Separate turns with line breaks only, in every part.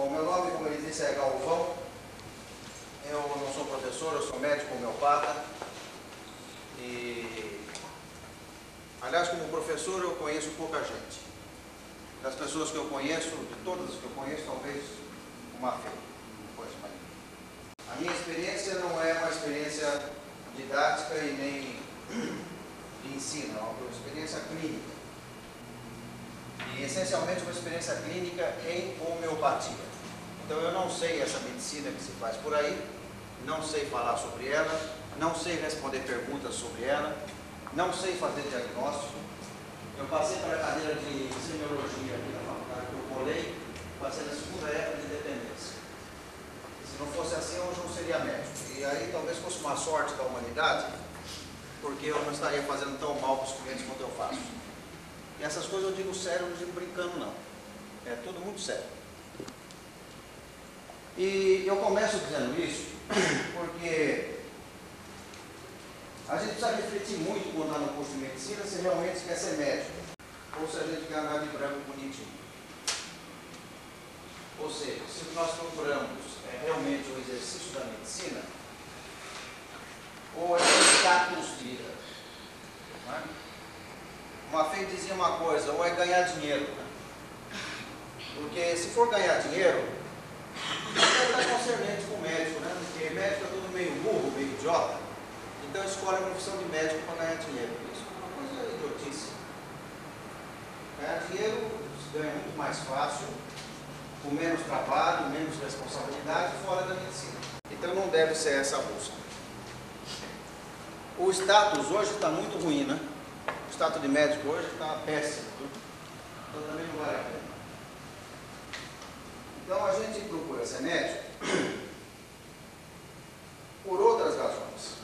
Bom, meu nome, como ele disse, é Galvão. Eu não sou professor, eu sou médico homeopata. E, aliás, como professor, eu conheço pouca gente. Das pessoas que eu conheço, de todas as que eu conheço, talvez uma fé. A minha experiência não é uma experiência didática e nem de ensino, é uma experiência clínica. E essencialmente uma experiência clínica em homeopatia. Então eu não sei essa medicina que se faz por aí, não sei falar sobre ela, não sei responder perguntas sobre ela, não sei fazer diagnóstico. Eu passei para a cadeira de semiologia aqui na faculdade, eu colei, passei na segunda época de dependência. Se não fosse assim, hoje não seria médico. E aí talvez fosse uma sorte da humanidade, porque eu não estaria fazendo tão mal para os clientes quanto eu faço. E essas coisas eu digo sério, não digo brincando não. É tudo muito sério. E eu começo dizendo isso porque a gente precisa refletir muito quando está no curso de medicina se realmente quer ser médico ou se a gente quer andar de branco bonitinho. Ou seja, se nós procuramos é, realmente o exercício da medicina, ou é status de vida. É? Uma vez dizia uma coisa, ou é ganhar dinheiro. Porque se for ganhar dinheiro, está concernente com o médico, né? Porque médico é todo meio burro, meio idiota. Então escolhe a profissão de médico para ganhar dinheiro. Isso é uma coisa idiotice. Ganhar dinheiro se ganha muito mais fácil, com menos trabalho, menos responsabilidade, fora da medicina. Então não deve ser essa a busca. O status hoje está muito ruim, né? O status de médico hoje está péssimo. Então também não vale a pena. Então a gente procura ser médico por outras razões.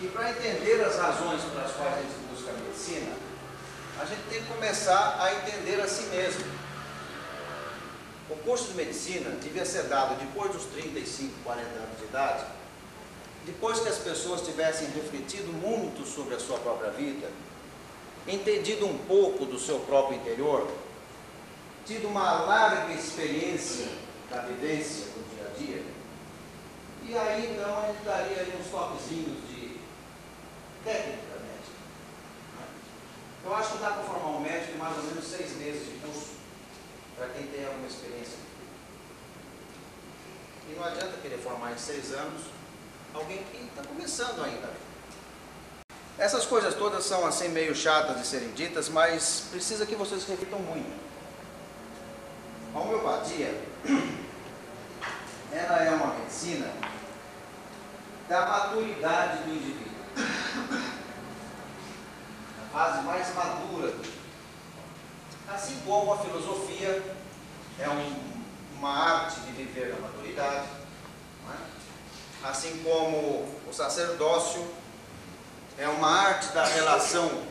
E para entender as razões pelas quais a gente busca a medicina, a gente tem que começar a entender a si mesmo. O curso de medicina devia ser dado depois dos 35, 40 anos de idade, depois que as pessoas tivessem refletido muito sobre a sua própria vida, entendido um pouco do seu próprio interior, tido uma larga experiência da vivência do dia a dia, e aí então gente daria aí uns toquezinhos de técnica médica. Eu acho que dá para formar um médico em mais ou menos seis meses de curso, para quem tem alguma experiência. E não adianta querer formar em seis anos alguém que está começando ainda. Essas coisas todas são assim meio chatas de serem ditas, mas precisa que vocês reflitam muito. A homeopatia, ela é uma medicina da maturidade do indivíduo. A fase mais madura. Assim como a filosofia é um, uma arte de viver na maturidade, é? assim como o sacerdócio é uma arte da relação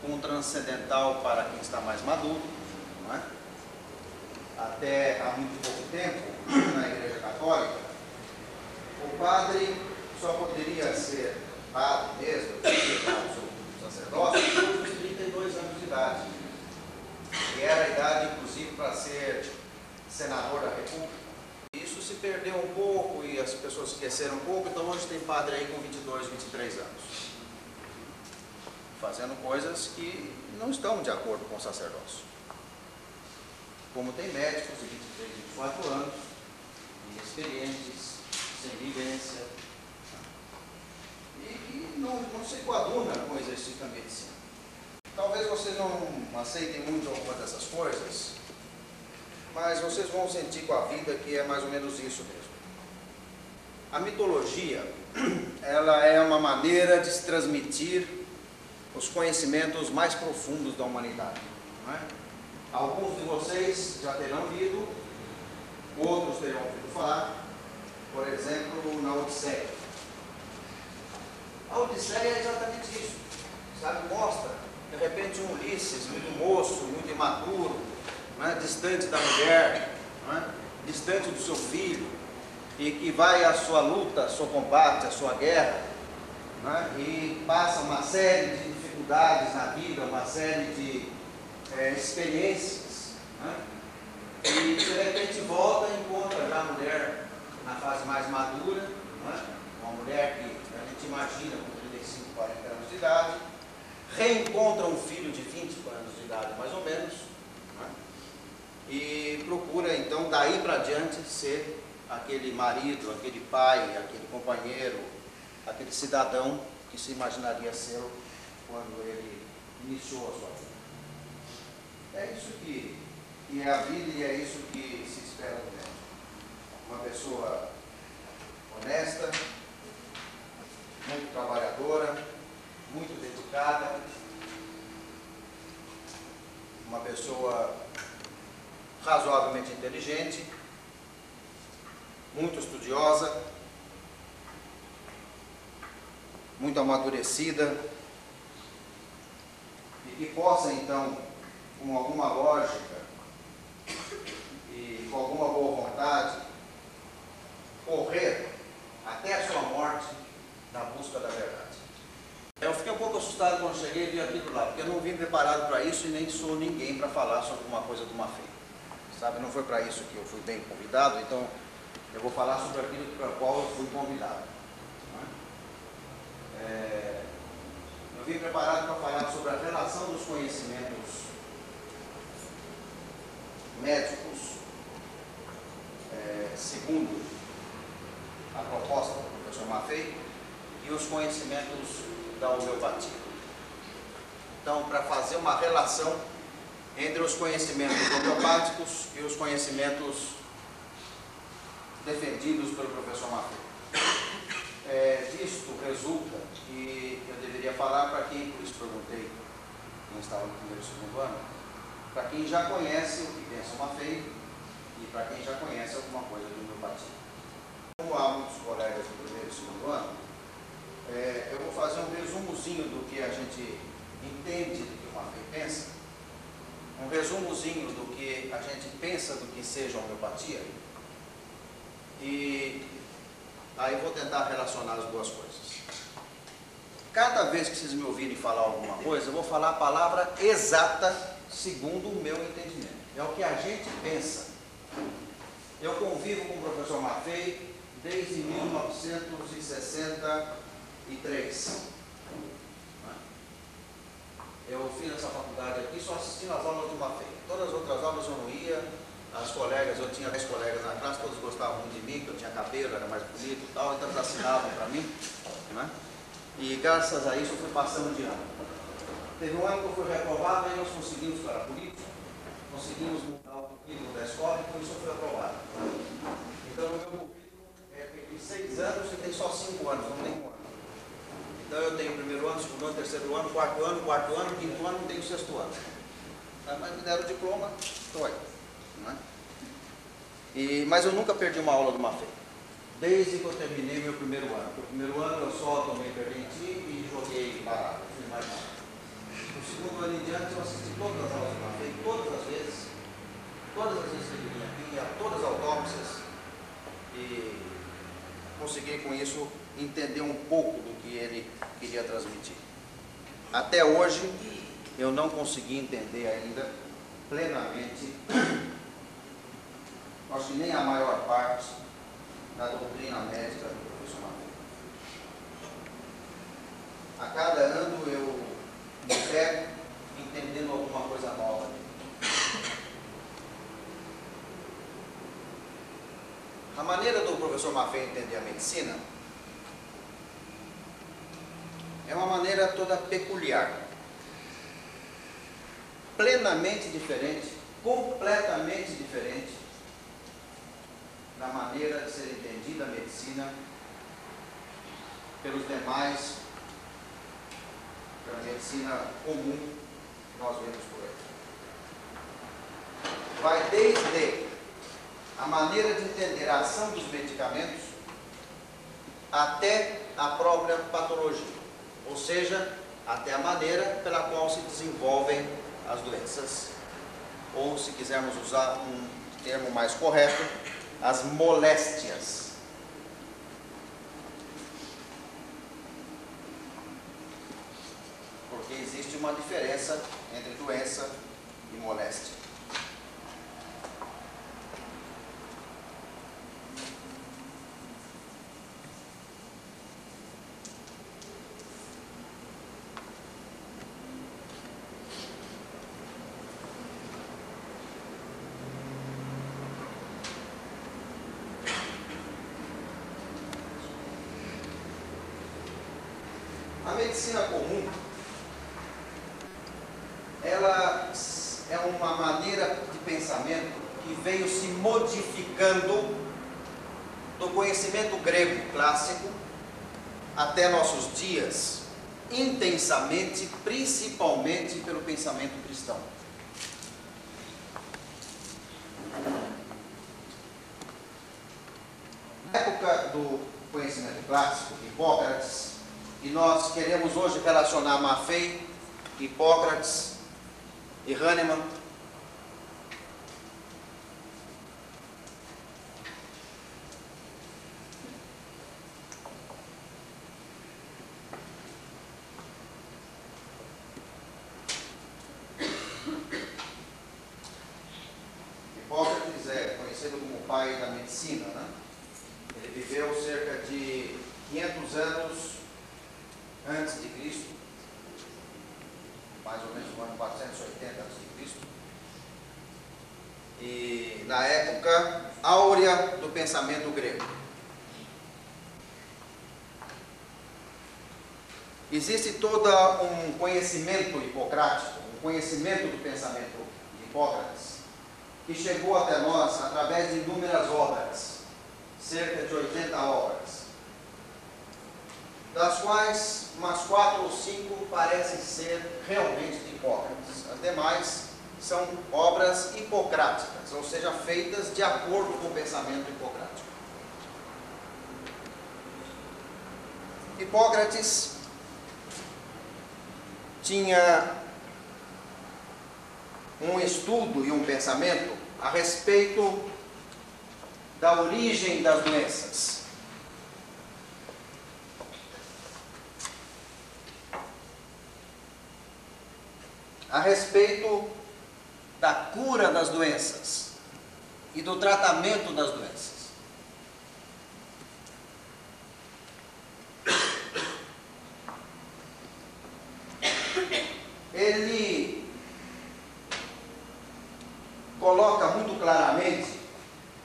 com o transcendental para quem está mais maduro. Até há muito pouco tempo, na Igreja Católica, o padre só poderia ser padre mesmo, o sacerdócio, depois dos 32 anos de idade. E era a idade, inclusive, para ser senador da República. Isso se perdeu um pouco e as pessoas esqueceram um pouco, então hoje tem padre aí com 22, 23 anos. Fazendo coisas que não estão de acordo com o sacerdócio como tem médicos de 23, 24 anos, inexperientes, sem vivência, e que não, não se coaduna com o exercício da medicina. Talvez vocês não aceitem muito alguma dessas coisas, mas vocês vão sentir com a vida que é mais ou menos isso mesmo. A mitologia, ela é uma maneira de se transmitir os conhecimentos mais profundos da humanidade. Não é? Alguns de vocês já terão lido, outros terão ouvido falar, por exemplo, na Odisseia. A Odisseia é exatamente isso, sabe? Mostra, de repente, um Ulisses muito moço, muito imaturo, é? distante da mulher, é? distante do seu filho, e que vai à sua luta, ao seu combate, à sua guerra, é? e passa uma série de dificuldades na vida, uma série de é, experiências. Né? E de repente volta e encontra já a mulher na fase mais madura, é? uma mulher que a gente imagina com 35, 40 anos de idade, reencontra um filho de 20 anos de idade mais ou menos, é? e procura então daí para diante ser aquele marido, aquele pai, aquele companheiro, aquele cidadão que se imaginaria ser quando ele iniciou a sua. É isso que, que é a vida e é isso que se espera do médico. Uma pessoa honesta, muito trabalhadora, muito dedicada, uma pessoa razoavelmente inteligente, muito estudiosa, muito amadurecida, e que possa então, com alguma lógica e com alguma boa vontade, correr até a sua morte na busca da verdade. Eu fiquei um pouco assustado quando cheguei e vi aquilo lá, porque eu não vim preparado para isso e nem sou ninguém para falar sobre uma coisa de uma fé. Sabe, não foi para isso que eu fui bem convidado, então eu vou falar sobre aquilo para o qual eu fui convidado. É? é, eu vim preparado para falar sobre a relação dos conhecimentos médicos, é, segundo a proposta do professor Maffei, e os conhecimentos da homeopatia. Então, para fazer uma relação entre os conhecimentos homeopáticos e os conhecimentos defendidos pelo professor Matheus. É, disto resulta que eu deveria falar para quem, por isso perguntei, quem estava no primeiro e segundo ano, para quem já conhece o que pensa uma feia e para quem já conhece alguma coisa de homeopatia. Como há muitos colegas do primeiro e segundo ano, é, eu vou fazer um resumozinho do que a gente entende do que uma feia pensa, um resumozinho do que a gente pensa do que seja homeopatia e aí vou tentar relacionar as duas coisas. Cada vez que vocês me ouvirem falar alguma coisa, eu vou falar a palavra exata segundo o meu entendimento. É o que a gente pensa. Eu convivo com o professor Maffei desde 1963. Eu fiz essa faculdade aqui só assistindo as aulas do Maffei. Todas as outras aulas eu não ia, as colegas, eu tinha 10 colegas na classe, todos gostavam muito de mim, que eu tinha cabelo, era mais bonito e tal, então eles assinavam para mim. Né? E graças a isso eu fui passando de ano. Teve um ano que eu fui reprovado, aí nós conseguimos, para político, conseguimos mudar o currículo da escola e por isso eu fui aprovado. Então o meu currículo é de seis anos e tem só cinco anos, não tem um ano. Então eu tenho primeiro ano, segundo ano, terceiro ano, quarto ano, quarto ano, quinto ano, tenho sexto ano. Mas me deram o diploma, estou aí. Né? E, mas eu nunca perdi uma aula uma fé. Desde que eu terminei meu primeiro ano. No primeiro ano eu só tomei perdi e joguei barato, fiz mais nada. No segundo ano em diante eu assisti todas as aulas uma fé, todas as vezes, todas as vezes que ele vinha aqui, a todas as autópsias, e consegui com isso entender um pouco do que ele queria transmitir. Até hoje eu não consegui entender ainda plenamente acho que nem a maior parte da doutrina médica do professor Matheus. A cada ano eu me pego entendendo alguma coisa nova. A maneira do professor Maffei entender a medicina é uma maneira toda peculiar, plenamente diferente, completamente diferente da maneira de ser entendida a medicina pelos demais, pela medicina comum que nós vemos por aí. Vai desde a maneira de entender a ação dos medicamentos até a própria patologia, ou seja, até a maneira pela qual se desenvolvem as doenças, ou se quisermos usar um termo mais correto, as moléstias. porque existe uma diferença entre doença e moléstia. medicina clássico até nossos dias, intensamente, principalmente pelo pensamento cristão. Na época do conhecimento clássico, Hipócrates, e nós queremos hoje relacionar Maffei, Hipócrates e Hahnemann Hipócrates é conhecido como o pai da medicina, né? Ele viveu cerca de 500 anos antes de Cristo, mais ou menos no ano 480 antes de Cristo. E na época áurea do pensamento grego. Existe todo um conhecimento hipocrático, um conhecimento do pensamento de Hipócrates, que chegou até nós através de inúmeras obras, cerca de 80 obras, das quais umas quatro ou cinco parecem ser realmente de Hipócrates. As demais são obras hipocráticas, ou seja, feitas de acordo com o pensamento hipocrático. Hipócrates tinha um estudo e um pensamento a respeito da origem das doenças. A respeito da cura das doenças e do tratamento das doenças. Ele coloca muito claramente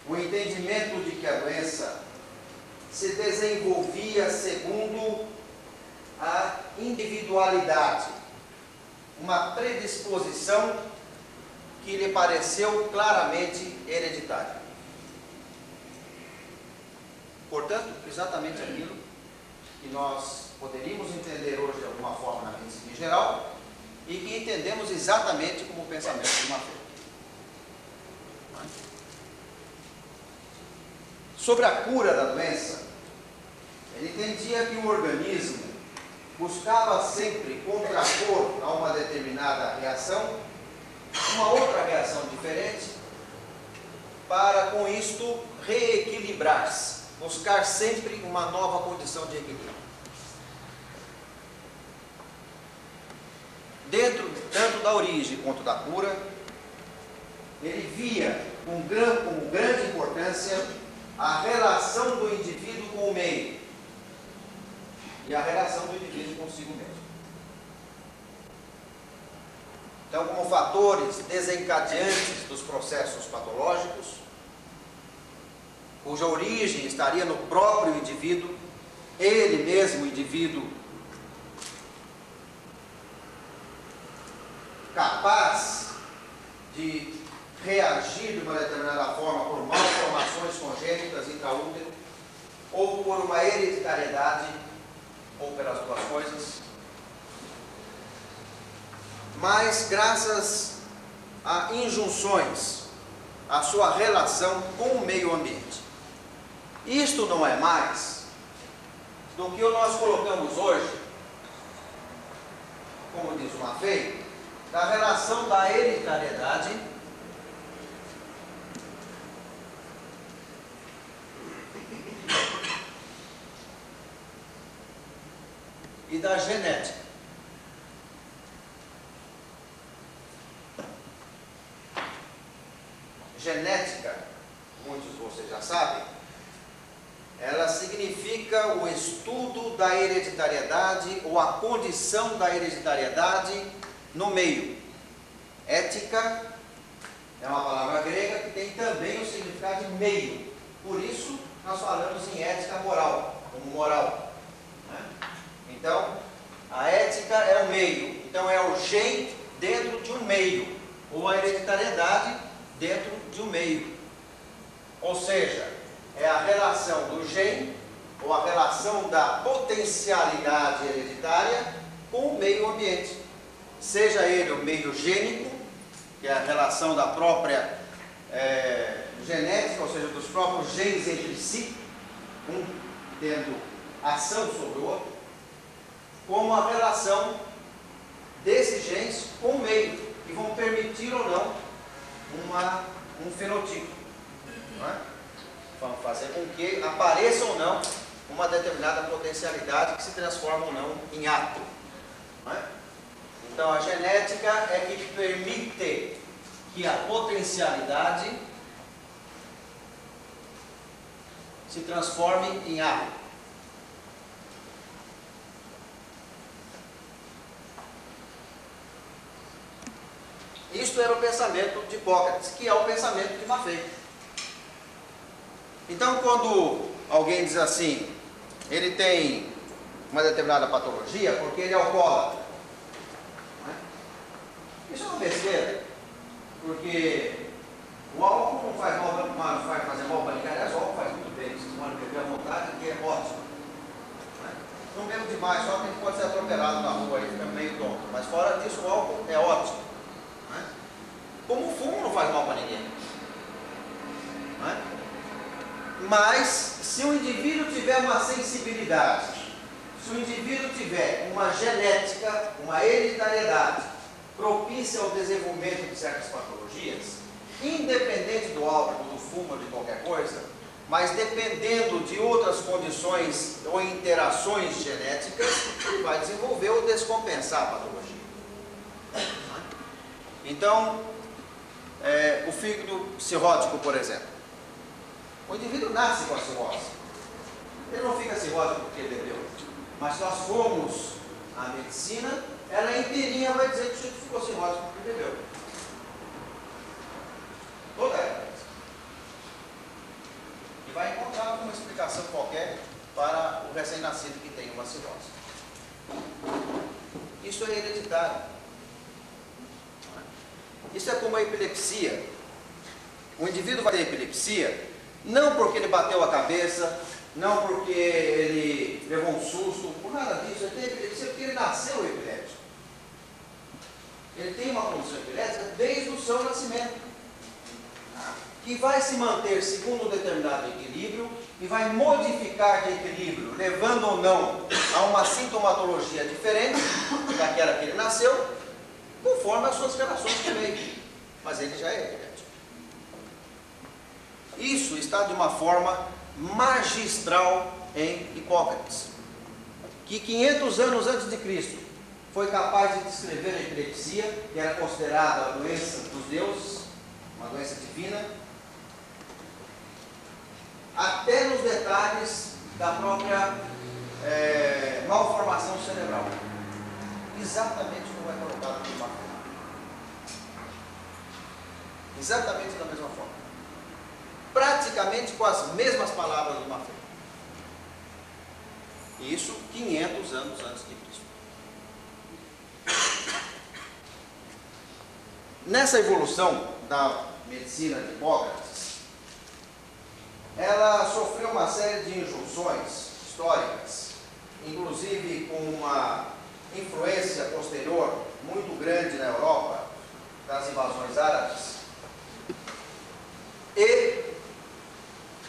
o entendimento de que a doença se desenvolvia segundo a individualidade, uma predisposição que lhe pareceu claramente hereditária. Portanto, exatamente aquilo que nós poderíamos entender hoje de alguma forma na medicina em geral e que entendemos exatamente como o pensamento de Mateus. Sobre a cura da doença, ele entendia que o organismo buscava sempre contrapor a uma determinada reação uma outra reação diferente para com isto reequilibrar-se, buscar sempre uma nova condição de equilíbrio. Dentro tanto da origem quanto da cura, ele via com, gran, com grande importância a relação do indivíduo com o meio e a relação do indivíduo consigo mesmo. Então, como fatores desencadeantes dos processos patológicos, cuja origem estaria no próprio indivíduo, ele mesmo, indivíduo, capaz de reagir de uma determinada forma por malformações congênitas intraútero, ou por uma hereditariedade, ou pelas duas coisas, mas graças a injunções, a sua relação com o meio ambiente. Isto não é mais do que nós colocamos hoje, como diz o Maffei, da relação da hereditariedade e da. Genética, muitos de vocês já sabem, ela significa o estudo da hereditariedade ou a condição da hereditariedade no meio. Ética é uma palavra grega que tem também o significado de meio. Por isso, nós falamos em ética moral, como moral. Né? Então, A ética é o meio. Então é o gen dentro de um meio, ou a hereditariedade dentro de um meio. Ou seja, é a relação do gen, ou a relação da potencialidade hereditária com o meio ambiente. Seja ele o meio gênico, que é a relação da própria é, genética, ou seja, dos próprios genes entre si, um tendo ação sobre o outro, como a relação desses genes com o meio, que vão permitir ou não uma, um fenotipo. Não é? Vão fazer com que apareça ou não uma determinada potencialidade que se transforma ou não em ato. Não é? Então a genética é que permite que a potencialidade se transforme em ato. Isto era o pensamento de Hipócrates, que é o pensamento de Mafei. Então, quando alguém diz assim, ele tem uma determinada patologia porque ele é alcoólatra. É? Isso é uma besteira, porque o álcool não faz mal, não faz fazer mal para ninguém, aliás, o álcool faz muito bem, vocês podem beber à vontade, que é ótimo. Não, é? não bebo demais, só que a gente pode ser atropelado na rua e fica meio tonto, mas fora disso o álcool é ótimo. Como o fumo não faz mal para ninguém. Não é? Mas, se o indivíduo tiver uma sensibilidade, se o indivíduo tiver uma genética, uma hereditariedade propícia ao desenvolvimento de certas patologias, independente do álcool, do fumo de qualquer coisa, mas dependendo de outras condições ou interações genéticas, vai desenvolver ou descompensar a patologia. Então, é, o fígado cirrótico, por exemplo. O indivíduo nasce com a cirrose. Ele não fica cirrótico porque bebeu. Mas nós formos à medicina, ela inteirinha vai dizer que o sujeito ficou cirrótico porque bebeu. Toda ela. E vai encontrar uma explicação qualquer para o recém-nascido que tem uma cirrose. Isso é hereditário. Isso é como a epilepsia. O indivíduo vai ter epilepsia não porque ele bateu a cabeça, não porque ele levou um susto, por nada disso. Ele tem epilepsia porque ele nasceu epiléptico. Ele tem uma condição epilética desde o seu nascimento. Que vai se manter segundo um determinado equilíbrio e vai modificar de equilíbrio, levando ou não a uma sintomatologia diferente daquela que ele nasceu, conforme as suas relações com meio. Mas ele já é epiléptico. Isso está de uma forma magistral em Hipócrates, que 500 anos antes de Cristo foi capaz de descrever a epilepsia, que era considerada a doença dos deuses, uma doença divina, até nos detalhes da própria é, malformação cerebral. Exatamente colocado no Exatamente da mesma forma praticamente com as mesmas palavras do Mafé. Isso 500 anos antes de Cristo. Nessa evolução da medicina de Hipócrates, ela sofreu uma série de injunções históricas, inclusive com uma influência posterior muito grande na Europa, das invasões árabes, e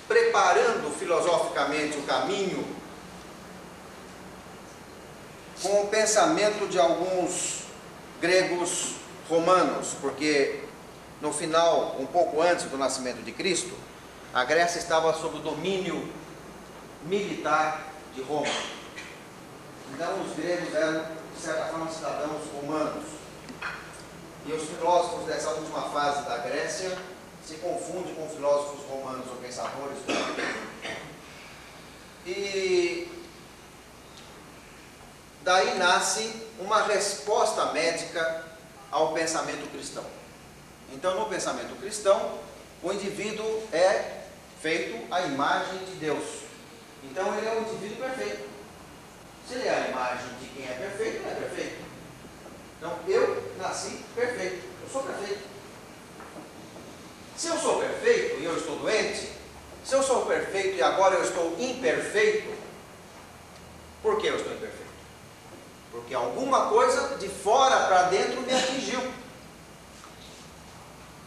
preparando filosoficamente o caminho com o pensamento de alguns gregos romanos, porque no final, um pouco antes do nascimento de Cristo, a Grécia estava sob o domínio militar de Roma. Então, os gregos eram, de certa forma, cidadãos romanos. E os filósofos dessa última fase da Grécia se confunde com filósofos romanos ou pensadores. E daí nasce uma resposta médica ao pensamento cristão. Então, no pensamento cristão, o indivíduo é feito à imagem de Deus. Então, ele é um indivíduo perfeito. Se ele é a imagem de quem é perfeito, ele é perfeito. Então, eu nasci perfeito. Eu sou perfeito. Se eu sou perfeito e eu estou doente, se eu sou perfeito e agora eu estou imperfeito, por que eu estou imperfeito? Porque alguma coisa de fora para dentro me atingiu.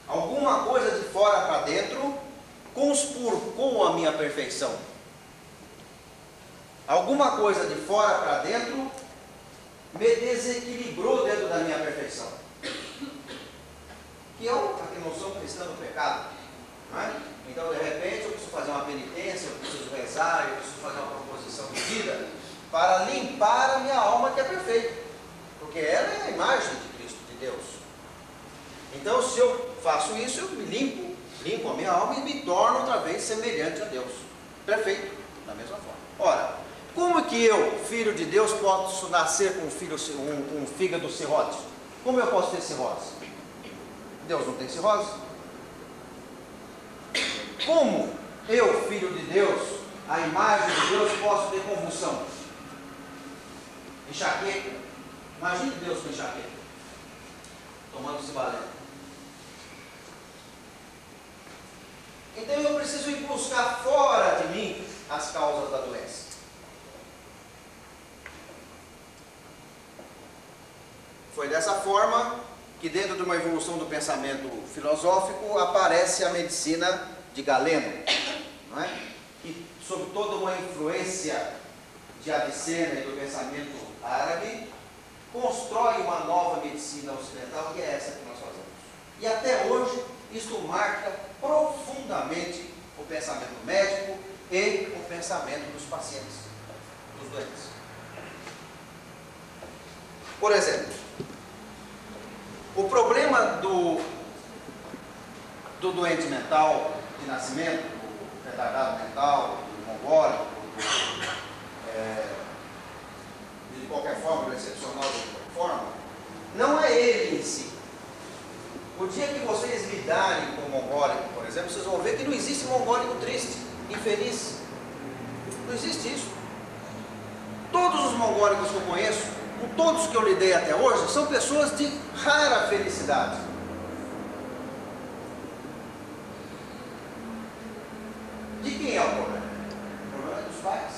Alguma coisa de fora para dentro conspurcou a minha perfeição. Alguma coisa de fora para dentro me desequilibrou dentro da minha perfeição. Que eu, não sou cristão do pecado, é? então de repente eu preciso fazer uma penitência, eu preciso rezar, eu preciso fazer uma proposição de vida para limpar a minha alma que é perfeita, porque ela é a imagem de Cristo, de Deus. Então, se eu faço isso, eu me limpo, limpo a minha alma e me torno outra vez semelhante a Deus. Perfeito, da mesma forma. Ora, como que eu, filho de Deus, posso nascer com um, filho, um, um fígado cirrótico? Como eu posso ter cirrose? Deus não tem cirrose. Como eu, filho de Deus, a imagem de Deus, posso ter convulsão? Enxaqueca. Imagine Deus com enxaqueca. Tomando cibalé. Então eu preciso ir buscar fora de mim as causas da doença. Foi dessa forma que, dentro de uma evolução do pensamento filosófico, aparece a medicina de Galeno, não é? e sob toda uma influência de Avicena e do pensamento árabe, constrói uma nova medicina ocidental, que é essa que nós fazemos. E até hoje, isto marca profundamente o pensamento médico e o pensamento dos pacientes, dos doentes. Por exemplo, o problema do, do doente mental de nascimento, do retardado mental, do mongólico, é, de qualquer forma, do excepcional de qualquer forma, não é ele em si. O dia que vocês lidarem com o mongólico, por exemplo, vocês vão ver que não existe mongólico triste, infeliz. Não existe isso. Todos os mongólicos que eu conheço com todos que eu lidei até hoje, são pessoas de rara felicidade. De quem é o problema? O problema é dos pais.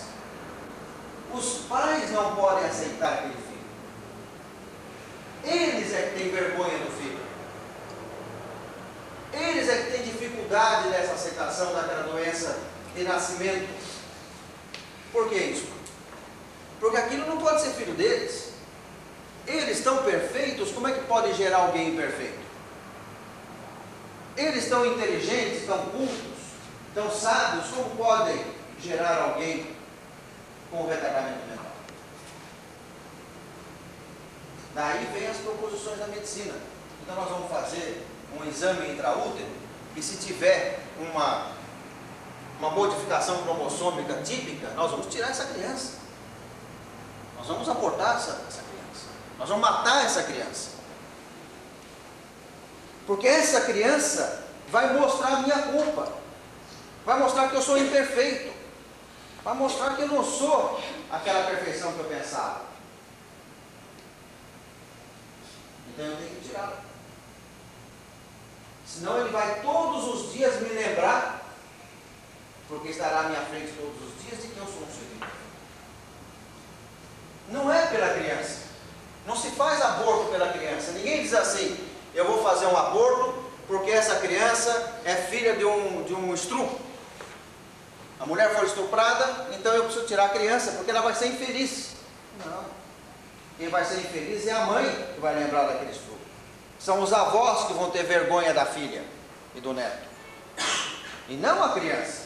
Os pais não podem aceitar aquele filho. Eles é que têm vergonha do filho. Eles é que têm dificuldade nessa aceitação daquela doença de nascimento. Por que isso? Porque aquilo não pode ser filho deles. Eles estão perfeitos, como é que pode gerar alguém imperfeito? Eles estão inteligentes, estão cultos, estão sábios, como podem gerar alguém com retardamento mental? Daí vem as proposições da medicina. Então nós vamos fazer um exame intraútero e se tiver uma, uma modificação cromossômica típica, nós vamos tirar essa criança. Nós vamos abortar essa, essa nós vamos matar essa criança. Porque essa criança vai mostrar a minha culpa. Vai mostrar que eu sou imperfeito. Vai mostrar que eu não sou aquela perfeição que eu pensava. Então eu tenho que tirá-la. Senão ele vai todos os dias me lembrar, porque estará à minha frente todos os dias, de que eu sou um ser. Não é pela criança. Não se faz aborto pela criança. Ninguém diz assim, eu vou fazer um aborto porque essa criança é filha de um, de um estupro. A mulher foi estuprada, então eu preciso tirar a criança, porque ela vai ser infeliz. Não. Quem vai ser infeliz é a mãe que vai lembrar daquele estupro. São os avós que vão ter vergonha da filha e do neto. E não a criança.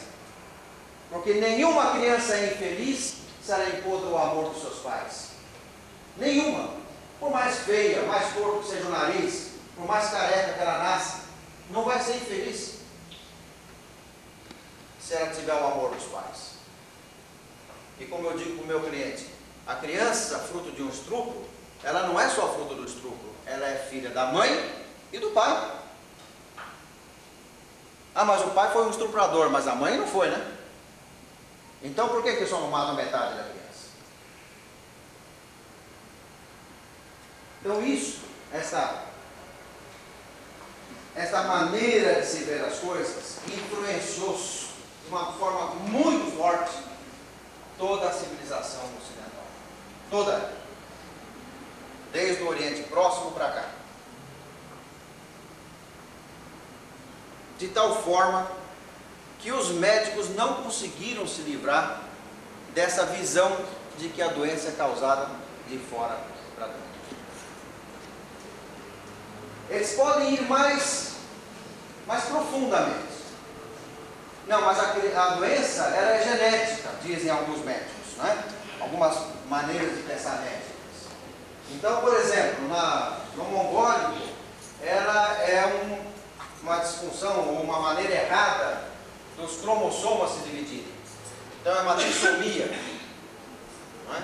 Porque nenhuma criança é infeliz se ela impor o amor dos seus pais. Nenhuma. Por mais feia, mais corpo seja o nariz, por mais careca que ela nasça, não vai ser infeliz se ela tiver o amor dos pais. E como eu digo para o meu cliente, a criança, fruto de um estupro, ela não é só fruto do estupro, ela é filha da mãe e do pai. Ah, mas o pai foi um estuprador, mas a mãe não foi, né? Então por que, que só não mata metade da criança? Então isso, essa, essa maneira de se ver as coisas, influenciou de uma forma muito forte toda a civilização ocidental. Toda. Desde o Oriente Próximo para cá. De tal forma que os médicos não conseguiram se livrar dessa visão de que a doença é causada de fora para dentro. Eles podem ir mais, mais profundamente. Não, mas a, a doença ela é genética, dizem alguns médicos, né? algumas maneiras de pensar médicas. Então, por exemplo, na, no mongólico, ela é um, uma disfunção ou uma maneira errada dos cromossomas se dividirem. Então é uma trissomia. É?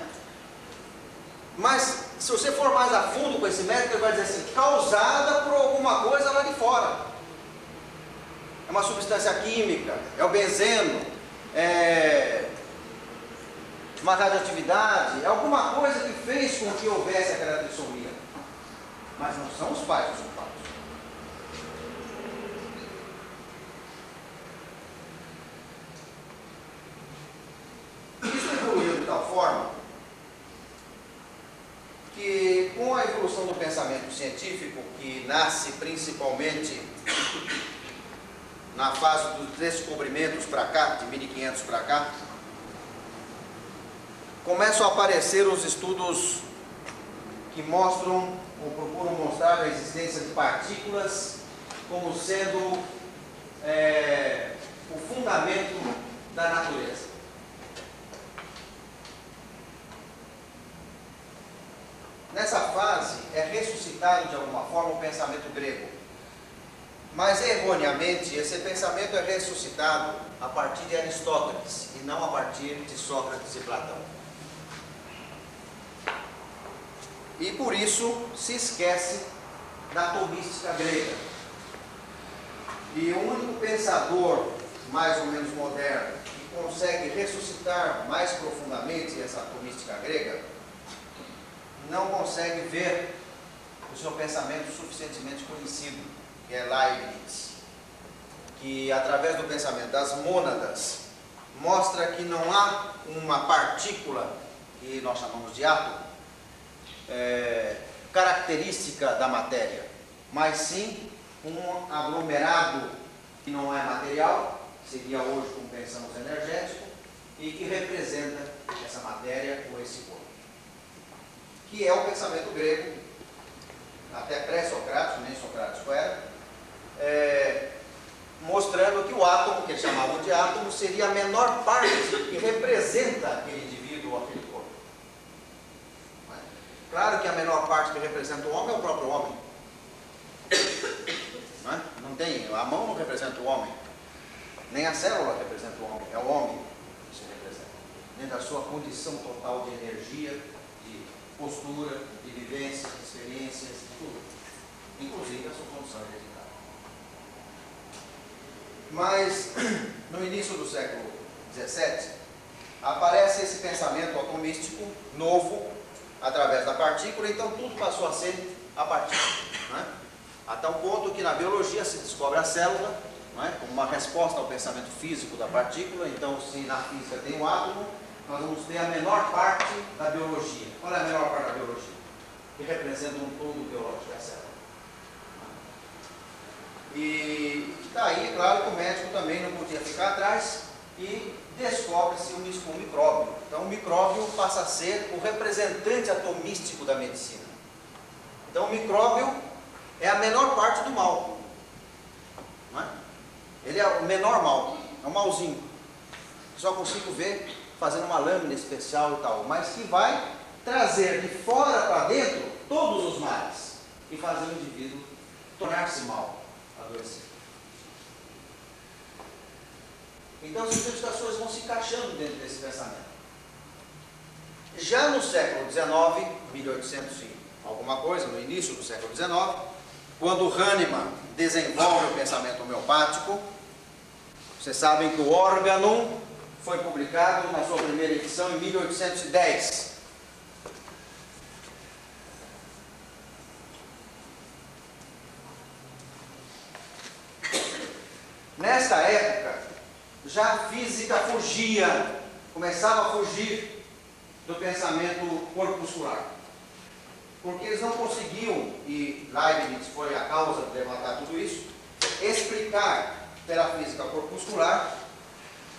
Mas se você for mais a fundo com esse médico, ele vai dizer assim, causada por alguma coisa lá de fora. É uma substância química, é o benzeno, é uma radioatividade, é alguma coisa que fez com que houvesse aquela trissomia. Mas não são os pais os culpados. Isso evoluiu de tal forma que com a evolução do pensamento científico, que nasce principalmente na fase dos descobrimentos para cá, de 1500 para cá, começam a aparecer os estudos que mostram ou procuram mostrar a existência de partículas como sendo é, o fundamento da natureza. Nessa fase é ressuscitado de alguma forma o pensamento grego. Mas erroneamente esse pensamento é ressuscitado a partir de Aristóteles e não a partir de Sócrates e Platão. E por isso se esquece da atomística grega. E o único pensador mais ou menos moderno que consegue ressuscitar mais profundamente essa atomística grega não consegue ver o seu pensamento suficientemente conhecido, que é Leibniz, que através do pensamento das mônadas mostra que não há uma partícula que nós chamamos de átomo é, característica da matéria, mas sim um aglomerado que não é material, seria hoje como pensamos energético, e que representa essa matéria ou esse corpo que é o pensamento grego, até pré-socrático, nem socrático era, é, mostrando que o átomo, que eles chamavam de átomo, seria a menor parte que representa aquele indivíduo ou aquele corpo. Claro que a menor parte que representa o homem é o próprio homem. Não, é? não tem, a mão não representa o homem, nem a célula representa o homem, é o homem que se representa, dentro da sua condição total de energia postura, de vivências, experiências, tudo. Inclusive a sua condição hereditária. Mas, no início do século XVII, aparece esse pensamento atomístico novo, através da partícula, então tudo passou a ser a partícula. Né? A tal ponto que na biologia se descobre a célula, é? como uma resposta ao pensamento físico da partícula, então se na física tem um átomo, nós vamos ter a menor parte da biologia. Qual é a menor parte da biologia? Que representa um todo biológico, é a célula. E daí, tá claro, que o médico também não podia ficar atrás e descobre-se um micróbio. Então, o micróbio passa a ser o representante atomístico da medicina. Então, o micróbio é a menor parte do mal. É? Ele é o menor mal, é um malzinho. Só consigo ver fazendo uma lâmina especial e tal, mas que vai trazer de fora para dentro todos os males e fazer o indivíduo tornar-se mal, adoecido. Então as pessoas vão se encaixando dentro desse pensamento. Já no século XIX, 1800 e alguma coisa, no início do século XIX, quando Hahnemann desenvolve o pensamento homeopático, vocês sabem que o órgão foi publicado na sua primeira edição em 1810. Nesta época, já a física fugia, começava a fugir do pensamento corpuscular. Porque eles não conseguiam, e Leibniz foi a causa de levantar tudo isso, explicar pela física corpuscular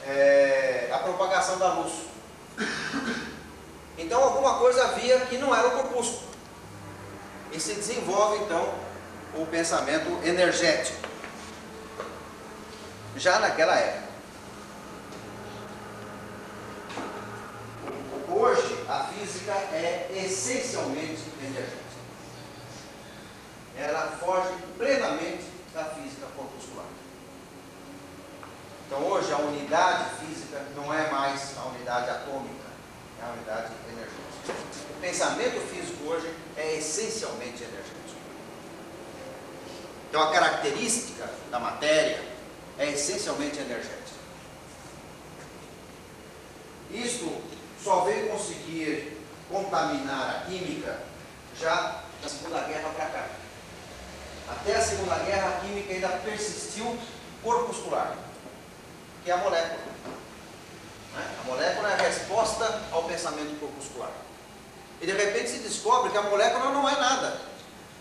é, a propagação da luz. Então alguma coisa havia que não era o corpúsculo. E se desenvolve então o pensamento energético. Já naquela época. Hoje a física é essencialmente energética. Ela foge plenamente da física corpuscular. Então hoje a unidade física não é mais a unidade atômica, é a unidade energética. O pensamento físico hoje é essencialmente energético. Então a característica da matéria é essencialmente energética. Isto só veio conseguir contaminar a química já da Segunda Guerra para cá. Até a Segunda Guerra a química ainda persistiu corpuscular, que é a molécula. Né? A molécula é a resposta ao pensamento corpuscular. E de repente se descobre que a molécula não é nada.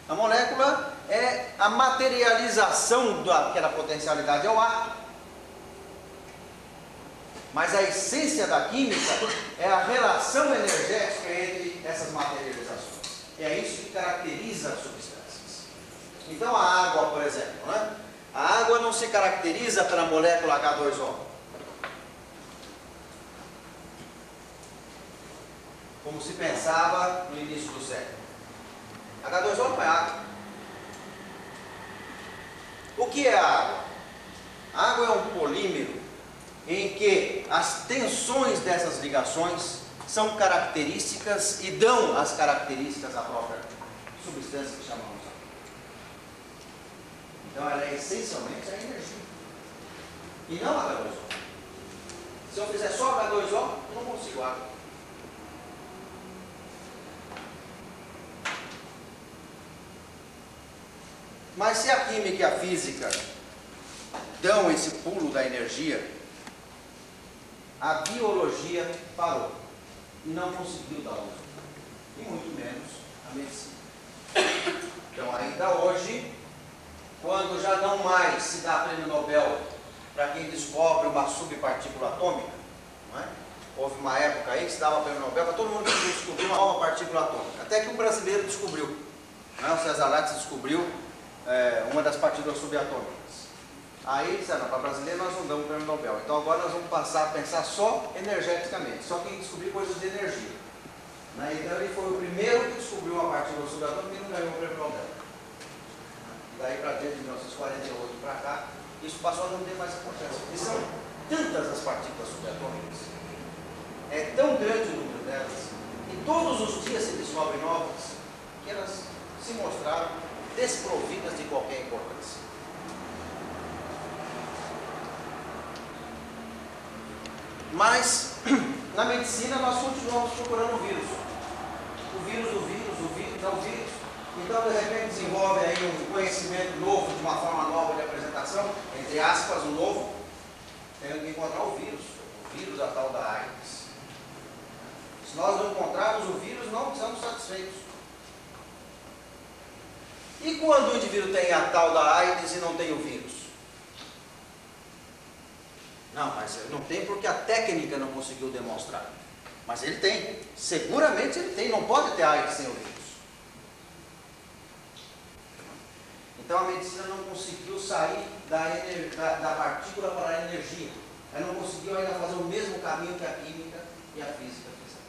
A molécula é a materialização daquela potencialidade, é o. Mas a essência da química é a relação energética entre essas materializações. É isso que caracteriza as substâncias. Então a água, por exemplo, né? A água não se caracteriza pela molécula H2O. Como se pensava no início do século. H2O não é água. O que é água? A água é um polímero em que as tensões dessas ligações são características e dão as características à própria substância que chamamos. Então ela é essencialmente a energia. E não H2O. Se eu fizer só H2O, eu não consigo água. Mas se a química e a física dão esse pulo da energia, a biologia parou e não conseguiu dar uso, e muito menos a medicina. Então, ainda hoje, quando já não mais se dá prêmio Nobel para quem descobre uma subpartícula atômica, é? houve uma época aí que se dava prêmio Nobel para todo mundo que descobriu uma nova partícula atômica, até que um brasileiro descobriu, é? o César Lattes descobriu é, uma das partículas subatômicas. Aí disseram, para brasileiro nós não damos prêmio Nobel. Então agora nós vamos passar a pensar só energeticamente, só quem descobriu coisas de energia. Né? Então ele foi o primeiro que descobriu uma partícula subatômica e não ganhou o prêmio Nobel. E daí para dentro de 1948 para cá, isso passou a não ter mais importância. Porque são tantas as partículas subatômicas, é tão grande o número delas, e todos os dias se descobrem novas, que elas se mostraram desprovidas de qualquer importância. Mas, na medicina, nós continuamos procurando o vírus. O vírus, o vírus, o vírus, é o vírus. Então, de repente, desenvolve aí um conhecimento novo, de uma forma nova de apresentação, entre aspas, o novo, tendo que encontrar o vírus. O vírus, a tal da AIDS. Se nós não encontrarmos o vírus, não estamos satisfeitos. E quando o indivíduo tem a tal da AIDS e não tem o vírus? Não, mas não tem porque a técnica não conseguiu demonstrar. Mas ele tem. Seguramente ele tem. Não pode ter AIDS sem o vírus. Então a medicina não conseguiu sair da, da, da partícula para a energia. Ela não conseguiu ainda fazer o mesmo caminho que a química e a física fizeram.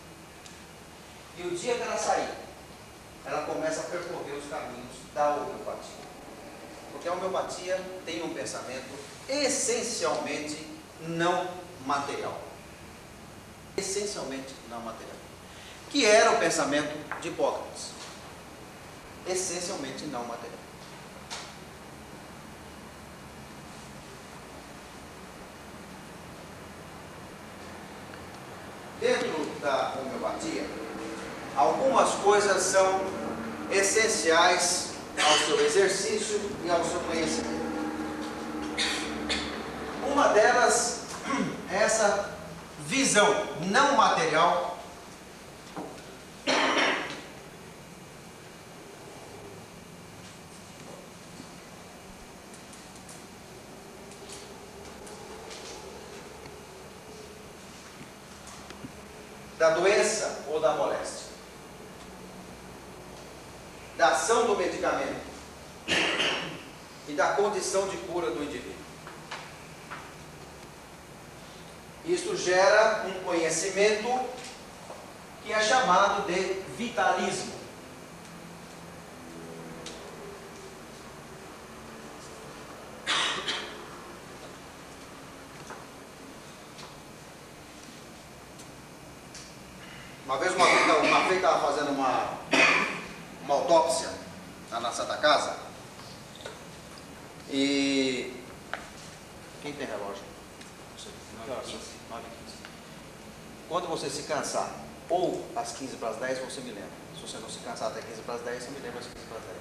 E o dia que ela sair, ela começa a percorrer os caminhos da homeopatia. Porque a homeopatia tem um pensamento essencialmente não material. Essencialmente não material. Que era o pensamento de Hipócrates. Essencialmente não material. dentro da homeopatia, algumas coisas são essenciais ao seu exercício e ao seu conhecimento. Uma delas é essa visão não material da doença ou da moléstia, da ação do medicamento e da condição de cura do indivíduo. Isso gera um conhecimento que é chamado de vitalismo. Uma vez uma, uma feita estava fazendo uma, uma autópsia lá na Santa Casa. E. Quem tem relógio? Quando você se cansar, ou às 15 para as 10, você me lembra. Se você não se cansar até 15 para as 10, você me lembra às 15 para as 10.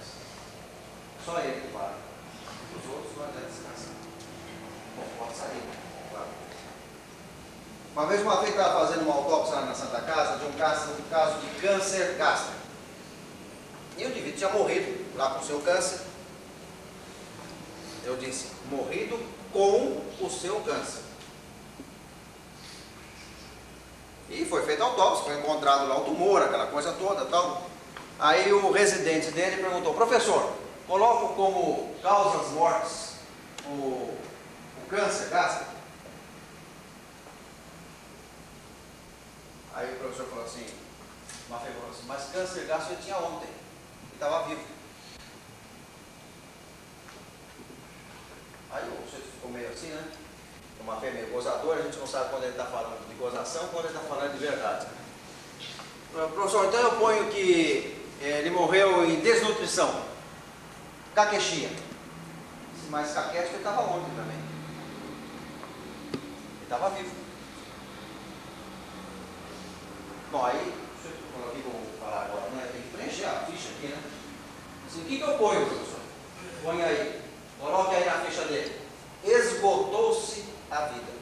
Só ele que para. Os outros não adianta descansar. Bom, pode sair. Claro. Uma vez uma feita estava fazendo uma autópsia na Santa Casa de um caso, um caso de câncer gástrico. E o indivíduo tinha morrido lá com o seu câncer. Eu disse, morrido com o seu câncer. E foi feita a autópsia, foi encontrado lá o tumor, aquela coisa toda tal. Aí o residente dele perguntou, professor, coloco como causas mortes o, o câncer gástrico? Aí o professor falou assim, Mafê falou assim, mas câncer gástrico ele tinha ontem, ele estava vivo. Aí o sujeito ficou meio assim, né? Uma fé meio gozadora, a gente não sabe quando ele está falando de gozação, quando ele está falando de verdade. Professor, então eu ponho que ele morreu em desnutrição, caquexia. Mas caquete ele estava ontem também. Ele estava vivo. Bom, aí, deixa eu colocar aqui como falar agora, né? Tem que preencher a ficha aqui, né? Assim, o que, que eu ponho, professor? Põe aí. Coloque aí na ficha dele. Esgotou-se a vida.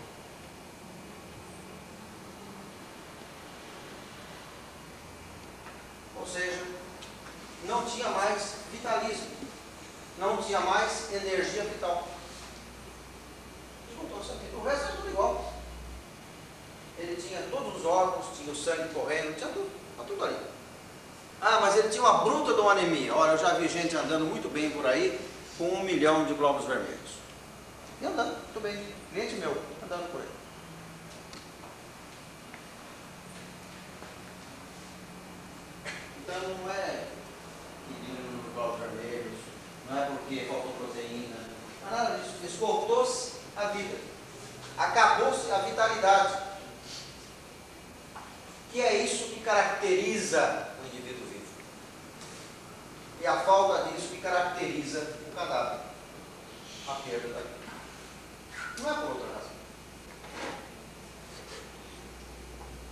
Ou seja, não tinha mais vitalismo. Não tinha mais energia vital. Esgotou-se a vida. O resto é tudo igual. Ele tinha todos os órgãos, tinha o sangue correndo, tinha tudo, tinha tudo ali. Ah, mas ele tinha uma bruta de uma anemia. Olha, eu já vi gente andando muito bem por aí com um milhão de glóbulos vermelhos. E andando, tudo bem. Cliente meu, andando por aí. Então não é pedindo nos glóbulos vermelhos, não é porque faltou proteína, não é nada disso. Esgotou-se a vida. Acabou-se a vitalidade. Que é isso que caracteriza o indivíduo vivo. E a falta disso que caracteriza o cadáver. A perda da vida. Não é por outra razão.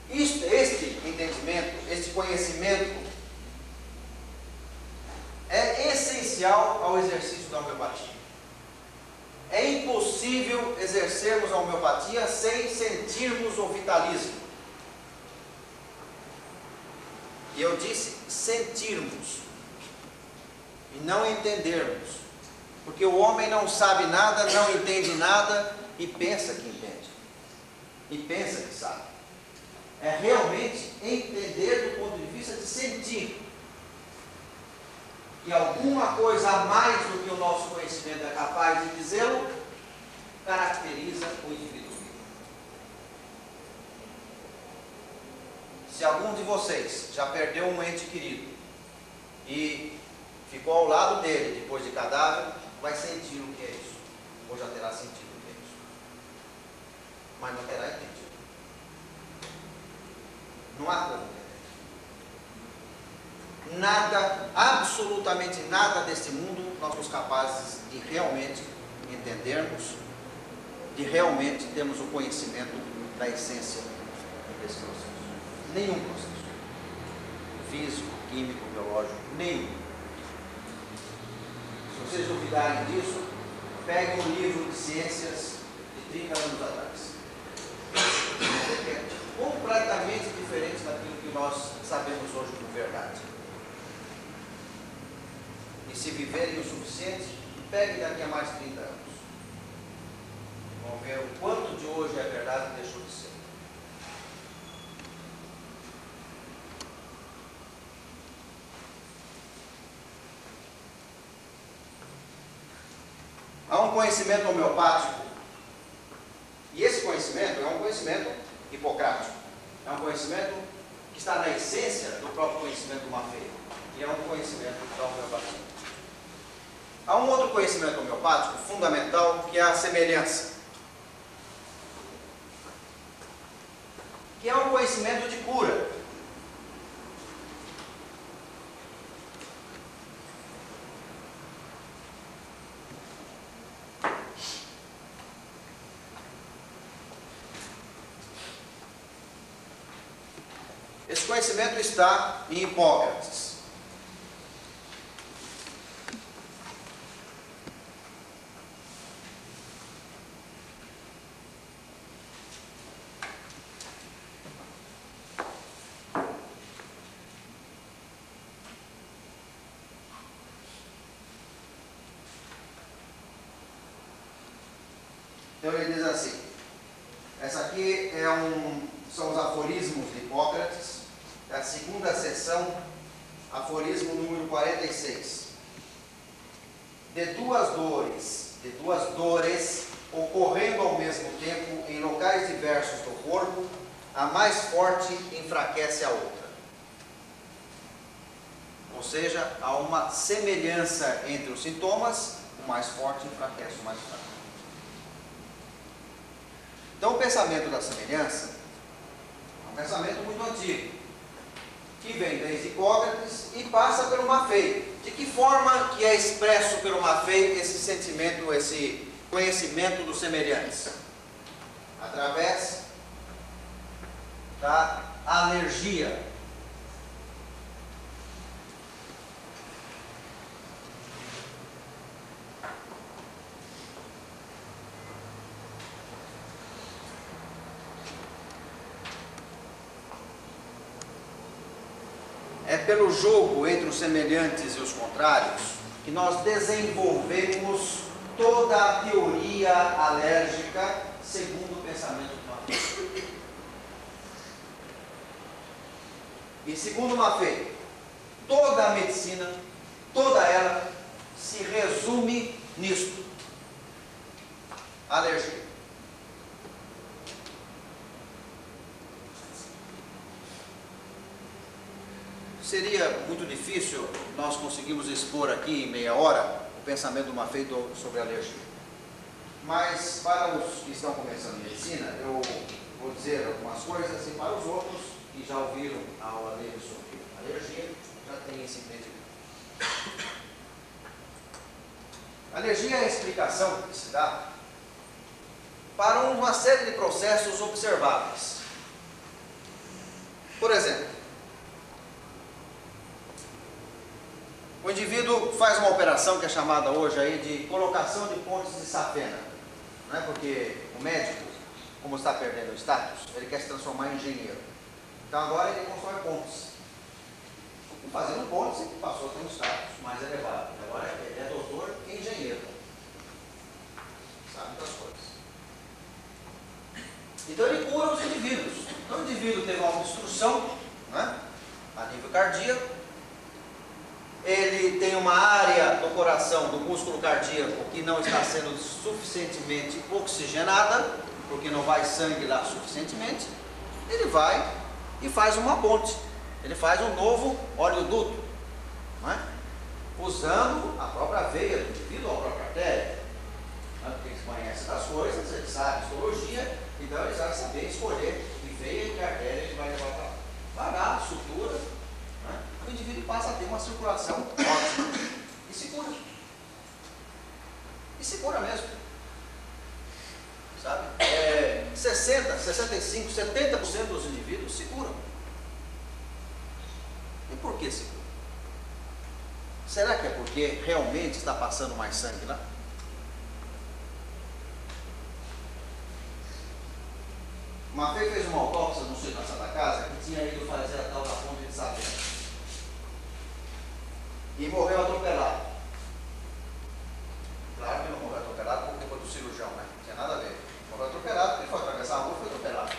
Isto, este entendimento, este conhecimento é essencial ao exercício da homeopatia. É impossível exercermos a homeopatia sem sentirmos o vitalismo. E eu disse sentirmos e não entendermos. Porque o homem não sabe nada, não entende nada e pensa que entende. E pensa que sabe. É realmente entender do ponto de vista de sentir. Que alguma coisa a mais do que o nosso conhecimento é capaz de dizê-lo, caracteriza o indivíduo vivo. Se algum de vocês já perdeu um ente querido e ficou ao lado dele depois de cadáver, vai sentir o que é isso. Ou já terá sentido o que é isso. Mas não terá entendido. Não há como entender. Nada, absolutamente nada deste mundo nós somos capazes de realmente entendermos, de realmente termos o conhecimento da essência desse processo nenhum processo físico, químico, biológico, nenhum. Se vocês duvidarem disso, peguem um livro de ciências de 30 anos atrás. É completamente diferente daquilo que nós sabemos hoje como verdade. E se viverem o suficiente, peguem daqui a mais 30 anos. Vão ver o quanto de hoje é verdade e deixou de ser. Um conhecimento homeopático, e esse conhecimento é um conhecimento hipocrático, é um conhecimento que está na essência do próprio conhecimento do Mafei, e é um conhecimento da homeopatia. Há um outro conhecimento homeopático fundamental que é a semelhança. Que é um conhecimento de cura. Esse conhecimento está em Hipócrates. Então ele diz assim: essa aqui é um, são os aforismos de Hipócrates, da segunda sessão, aforismo número 46. De duas dores, de duas dores ocorrendo ao mesmo tempo em locais diversos do corpo, a mais forte enfraquece a outra. Ou seja, há uma semelhança entre os sintomas, o mais forte enfraquece o mais fraco. Então, o pensamento da semelhança é um pensamento muito antigo, que vem desde Hipócrates e passa pelo Maffei. De que forma que é expresso pelo Maffei esse sentimento, esse conhecimento dos semelhantes? Através da alergia. É pelo jogo entre os semelhantes e os contrários que nós desenvolvemos toda a teoria alérgica segundo o pensamento do Maffei. E segundo Maffei, toda a medicina, toda ela, se resume nisto: alergia. Seria muito difícil nós conseguirmos expor aqui em meia hora o pensamento do Maffei sobre alergia. Mas para os que estão começando medicina, eu vou dizer algumas coisas e para os outros que já ouviram a aula dele sobre alergia, já tem esse entendimento. Alergia é a explicação que se dá para uma série de processos observáveis. Por exemplo, indivíduo faz uma operação que é chamada hoje aí de colocação de pontes de safena, não é? porque o médico, como está perdendo o status, ele quer se transformar em engenheiro. Então agora ele constrói pontes. Fazendo pontes, ele passou a ter um status mais elevado. Agora ele é doutor e engenheiro. Sabe das coisas. Então ele cura os indivíduos. Então o indivíduo teve uma obstrução né, a nível cardíaco, ele tem uma área do coração, do músculo cardíaco, que não está sendo suficientemente oxigenada, porque não vai sangue lá suficientemente, ele vai e faz uma ponte. Ele faz um novo oleoduto, não é? usando a própria veia do indivíduo, a própria artéria. É? Porque eles conhecem das coisas, eles sabem histologia, então eles vão saber escolher que veia e que artéria que vai lá. Vai lá, sutura? O indivíduo passa a ter uma circulação ótima e se cura. E se cura mesmo. Sabe? É, 60, 65, 70% dos indivíduos se curam. E por que se cura? Será que é porque realmente está passando mais sangue lá? Uma vez fez uma autópsia no centro da Santa Casa que tinha ido fazer a tal da ponte de Safena e morreu atropelado. Claro que não morreu atropelado por culpa do cirurgião, né? Não tinha nada a ver. Morreu atropelado porque foi atravessar a rua e foi atropelado.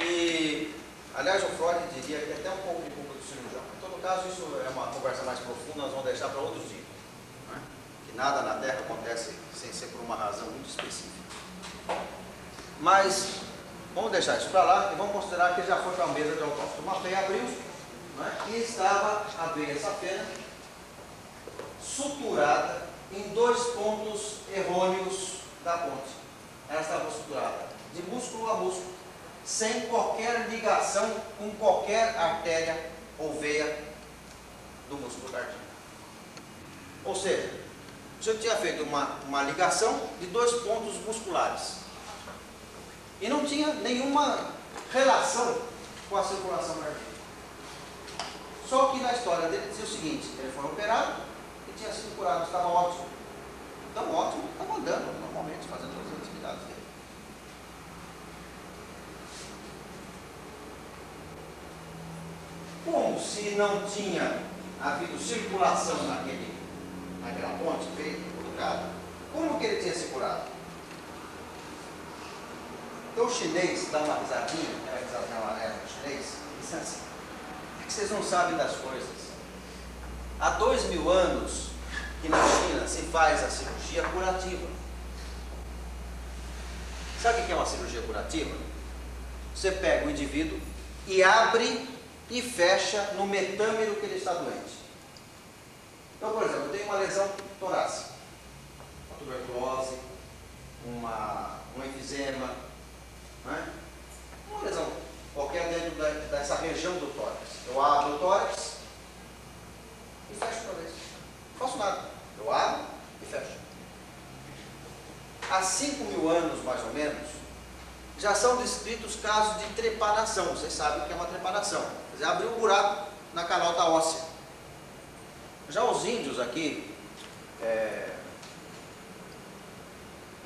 E, aliás, o Freud diria que é até um pouco de culpa do cirurgião. Em todo caso, isso é uma conversa mais profunda, nós vamos deixar para outros dias né? Que nada na Terra acontece sem ser por uma razão muito específica. Mas, vamos deixar isso para lá e vamos considerar que já foi para a mesa de autópsia. Matei abriu né, e estava a veia safena suturada em dois pontos errôneos da ponte. Ela estava suturada de músculo a músculo, sem qualquer ligação com qualquer artéria ou veia do músculo cardíaco. Ou seja, você tinha feito uma, uma ligação de dois pontos musculares e não tinha nenhuma relação com a circulação cardíaca. Só que na história dele dizia o seguinte: ele foi operado e tinha sido curado, estava ótimo. Então, ótimo, estava andando normalmente, fazendo as atividades dele. Como se não tinha havido circulação naquele, naquela ponte feita, colocada, como que ele tinha se curado? Então o chinês dá uma risadinha, aquela risadinha amarela do chinês, diz assim, é que vocês não sabem das coisas. Há dois mil anos que na China se faz a cirurgia curativa. Sabe o que é uma cirurgia curativa? Você pega o indivíduo e abre e fecha no metâmero que ele está doente. Então, por exemplo, eu tenho uma lesão torácica, uma tuberculose, uma, um enfisema, né? Uma lesão qualquer dentro da, dessa região do tórax. Eu abro o tórax e fecho outra vez. Não faço nada. Eu abro e fecho. Há 5 mil anos, mais ou menos, já são descritos casos de trepanação. Vocês sabem o que é uma trepanação. Quer dizer, abrir um buraco na calota óssea. Já os índios aqui, é,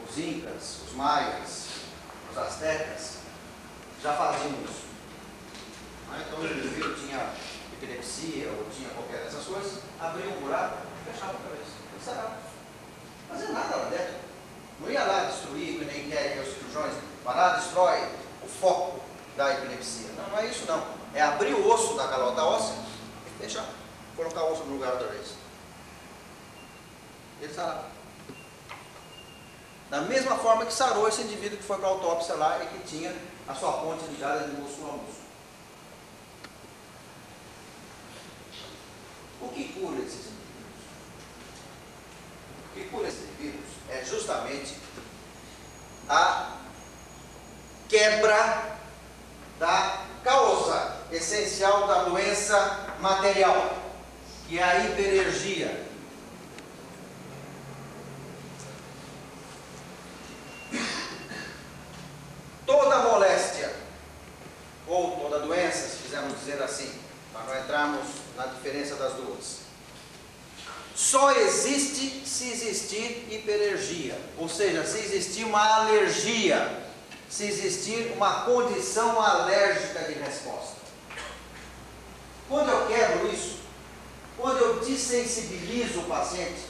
os incas, os maias, os astecas, já faziam isso. Ah, então o indivíduo tinha epilepsia ou tinha qualquer dessas coisas, abria um buraco e fechava a cabeça. Não sarava. Não fazia nada lá dentro. Não ia lá destruir, que nem querem os cirurgiões, vai lá, destrói o foco da epilepsia. Não, não é isso não. É abrir o osso da calota óssea e fechar. Colocar o osso no lugar outra vez. Ele sarava. Da mesma forma que sarou esse indivíduo que foi para a autópsia lá e que tinha a sua ponte ligada de músculo a músculo. O que cura esses indivíduos? O que cura esses indivíduos é justamente a quebra da causa essencial da doença material, que é a hiperenergia toda moléstia, ou toda doença, se quisermos dizer assim, para não entrarmos na diferença das duas, só existe se existir hiperergia, ou seja, se existir uma alergia, se existir uma condição alérgica de resposta. Quando eu quebro isso, quando eu desensibilizo o paciente,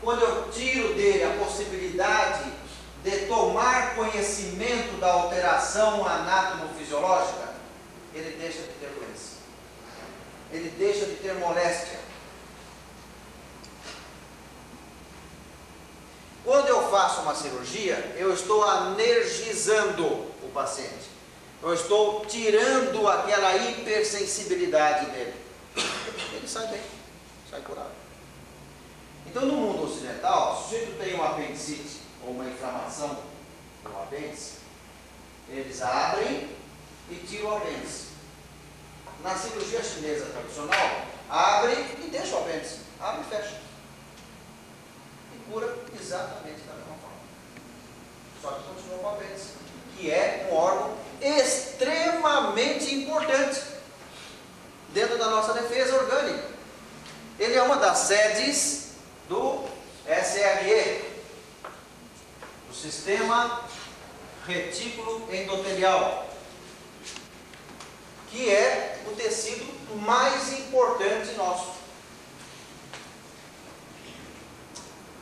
quando eu tiro dele a possibilidade de tomar conhecimento da alteração anátomo-fisiológica, ele deixa de ter doença. Ele deixa de ter moléstia. Quando eu faço uma cirurgia, eu estou energizando o paciente. Eu estou tirando aquela hipersensibilidade dele. Ele sai bem, sai curado. Então, no mundo ocidental, se o sujeito tem um apendicite ou uma inflamação no apêndice, eles abrem e tiram o apêndice. Na cirurgia chinesa tradicional, abre e deixa o apêndice. Abre e fecha. E cura exatamente da mesma forma. Só que continua com o apêndice, que é um órgão extremamente importante dentro da nossa defesa orgânica. Ele é uma das sedes do SRE, o sistema retículo endotelial, que é o tecido mais importante nosso.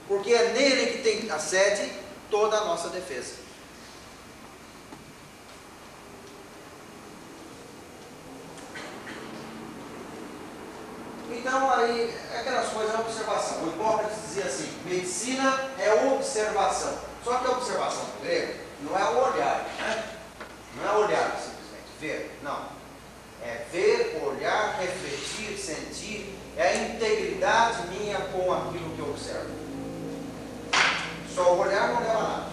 Porque é nele que tem a sede toda a nossa defesa. Então aí, aquelas coisas, a observação. O Hipócrates dizia assim, medicina é observação. Só que a observação grego não é o olhar, né? Não é olhar simplesmente, ver, não. É ver, olhar, refletir, sentir, é a integridade minha com aquilo que eu observo. Só olhar não leva nada.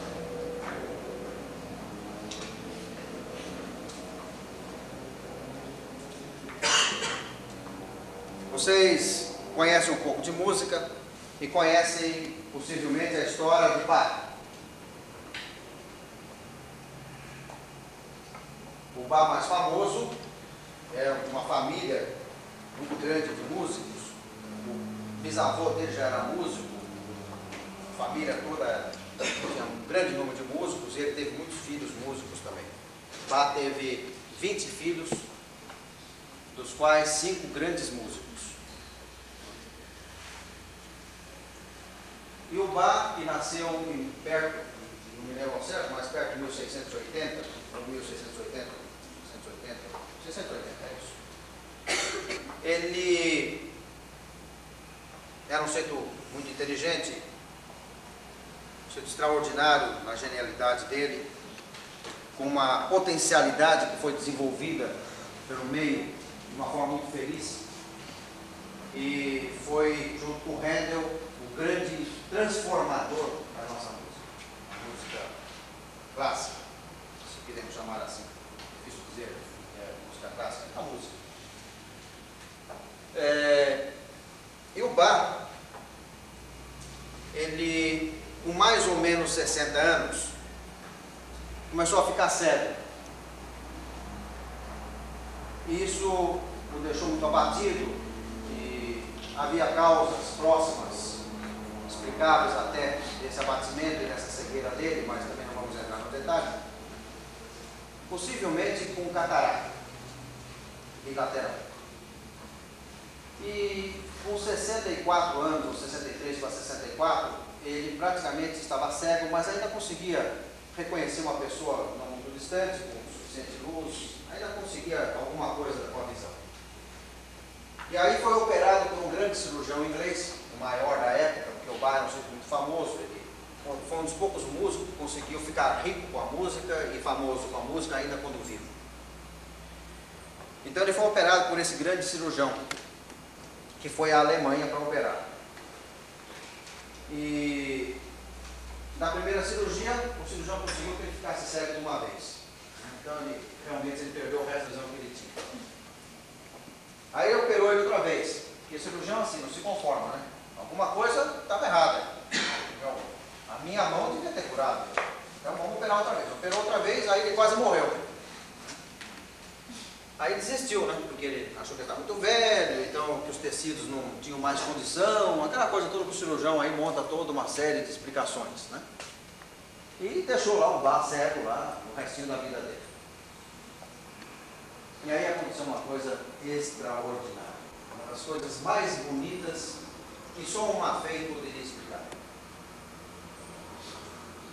Vocês conhecem um pouco de música e conhecem possivelmente a história do pai. O bar mais famoso é uma família muito grande de músicos. O bisavô dele já era músico, a família toda tinha um grande número de músicos e ele teve muitos filhos músicos também. Bar teve 20 filhos, dos quais cinco grandes músicos. E o Bach, que nasceu em perto, não me lembro ao certo, mas perto de 1680, ou 1680, 680, 680, é isso. Ele era um sujeito muito inteligente, um sujeito extraordinário na genialidade dele, com uma potencialidade que foi desenvolvida pelo meio de uma forma muito feliz. E foi, junto com Handel, o grande transformador da nossa música, a música clássica, se podemos chamar assim, difícil dizer, é, música clássica, música. É, e o Bach, ele, com mais ou menos 60 anos, começou a ficar sério. E isso o deixou muito abatido e havia causas próximas, explicáveis até, desse abatimento e dessa cegueira dele, mas também não vamos entrar no detalhe. Possivelmente com catarata bilateral. E com 64 anos, ou 63 para 64, ele praticamente estava cego, mas ainda conseguia reconhecer uma pessoa não muito distante, com suficiente luz, ainda conseguia alguma coisa com a visão. E aí foi operado por um grande cirurgião inglês, o maior da época, porque o Byron é muito famoso, ele foi um dos poucos músicos que conseguiu ficar rico com a música e famoso com a música ainda quando vivo. Então ele foi operado por esse grande cirurgião, que foi à Alemanha para operar. E na primeira cirurgia, o cirurgião conseguiu que ele ficasse cego de uma vez. Então ele realmente ele perdeu o resto da visão que ele tinha. Aí ele operou ele outra vez. Porque o cirurgião assim, não se conforma, né? Alguma coisa estava errada. Então, a minha mão devia ter curado. Então vamos operar outra vez. Operou outra vez, aí ele quase morreu. Aí desistiu, né? Porque ele achou que ele estava muito velho, então que os tecidos não tinham mais condição, aquela coisa toda que o cirurgião aí monta toda uma série de explicações, né? E deixou lá o bar cego lá, o restinho da vida dele. E aí aconteceu uma coisa extraordinária. Uma das coisas mais bonitas que só uma fé poderia explicar.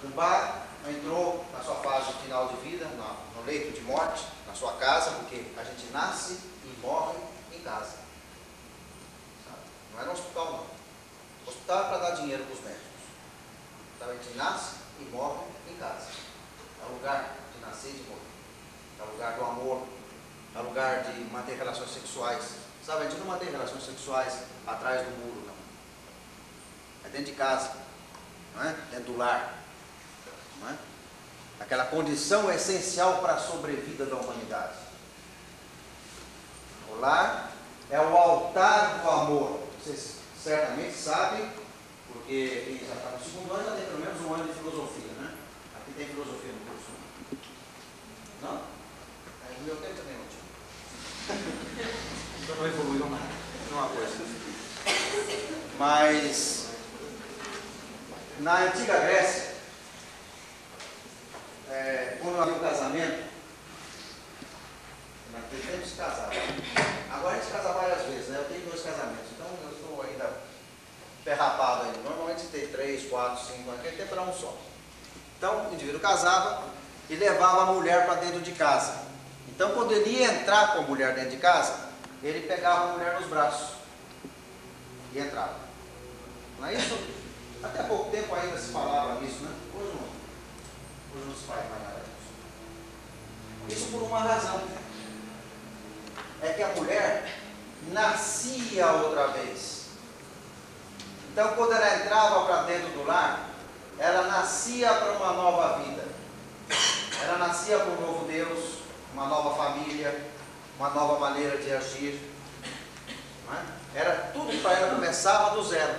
O bar entrou na sua fase final de vida, no leito de morte, sua casa, porque a gente nasce e morre em casa. Não é no hospital, não. O hospital é para dar dinheiro para os médicos. Então a gente nasce e morre em casa. É o lugar de nascer e de morrer. É o lugar do amor. É o lugar de manter relações sexuais. Sabe, a gente não mantém relações sexuais atrás do muro, não. É dentro de casa. Não é? Dentro do lar. Não é? Aquela condição essencial para a sobrevida da humanidade. O lar é o altar do amor. Vocês certamente sabem, porque quem já está no segundo ano já tem pelo menos um ano de filosofia, né? Aqui tem filosofia no curso. Não? É, no meu tempo também não tinha. Então não evoluiu há coisa. Mas na antiga Grécia, é, quando havia um casamento, naquele tempo se casava. Agora a gente casa várias vezes, né? Eu tenho dois casamentos, então eu estou ainda perrapado ainda. Normalmente tem três, quatro, cinco, naquele tempo era um só. Então o indivíduo casava e levava a mulher para dentro de casa. Então quando ele ia entrar com a mulher dentro de casa, ele pegava a mulher nos braços e entrava. Não é isso? Até pouco tempo ainda se falava nisso, né? Hoje não. Mais eram Isso por uma razão. É que a mulher nascia outra vez. Então, quando ela entrava para dentro do lar, ela nascia para uma nova vida. Ela nascia para um novo Deus, uma nova família, uma nova maneira de agir. É? Era tudo para ela começava do zero.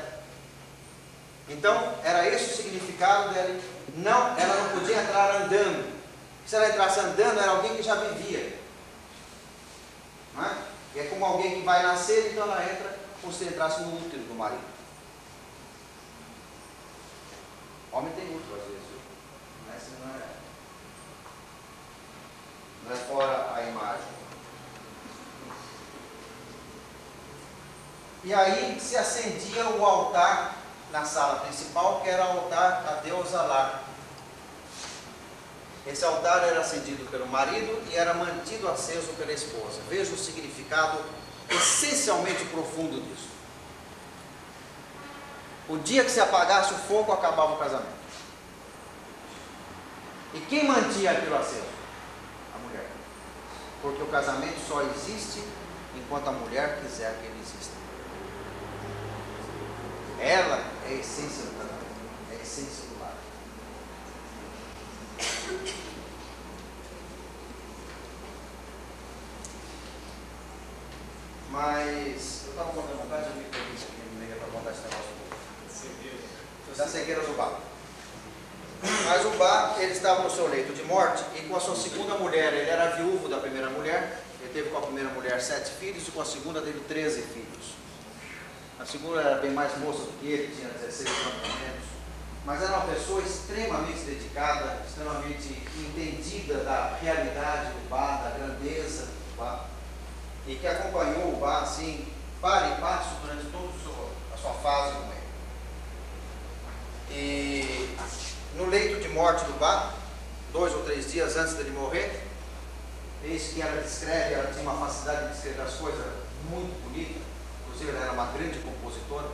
Então, era esse o significado dele. Não, ela não podia entrar andando. Se ela entrasse andando, era alguém que já vivia. Não é? é como alguém que vai nascer, então ela entra como se entrasse no útero do marido. Homem tem útero às vezes. Essa não é, não é fora a imagem. E aí se acendia o altar na sala principal, que era o altar a deusa Lá. Esse altar era acendido pelo marido e era mantido aceso pela esposa. Veja o significado essencialmente profundo disso. O dia que se apagasse o fogo, acabava o casamento. E quem mantinha aquilo aceso? A mulher. Porque o casamento só existe enquanto a mulher quiser que ele exista. Ela é a essência do casamento, é a essência do lar. Mas eu estava contando vontade de me perguntar aqui no meio para contar esse negócio. Da cegueira do bar. Mas o bar, ele estava no seu leito de morte e com a sua segunda mulher, ele era viúvo da primeira mulher, ele teve com a primeira mulher sete filhos e com a segunda teve treze filhos. A segunda era bem mais moça do que ele, tinha 16 anos menos. Mas era uma pessoa extremamente dedicada, extremamente entendida da realidade do bar, da grandeza do bar. E que acompanhou o bar assim, para e passo durante toda a sua fase com ele. E no leito de morte do bar, dois ou três dias antes dele morrer, eis que ela descreve, ela tinha uma facilidade de descrever as coisas muito bonita inclusive ela era uma grande compositora,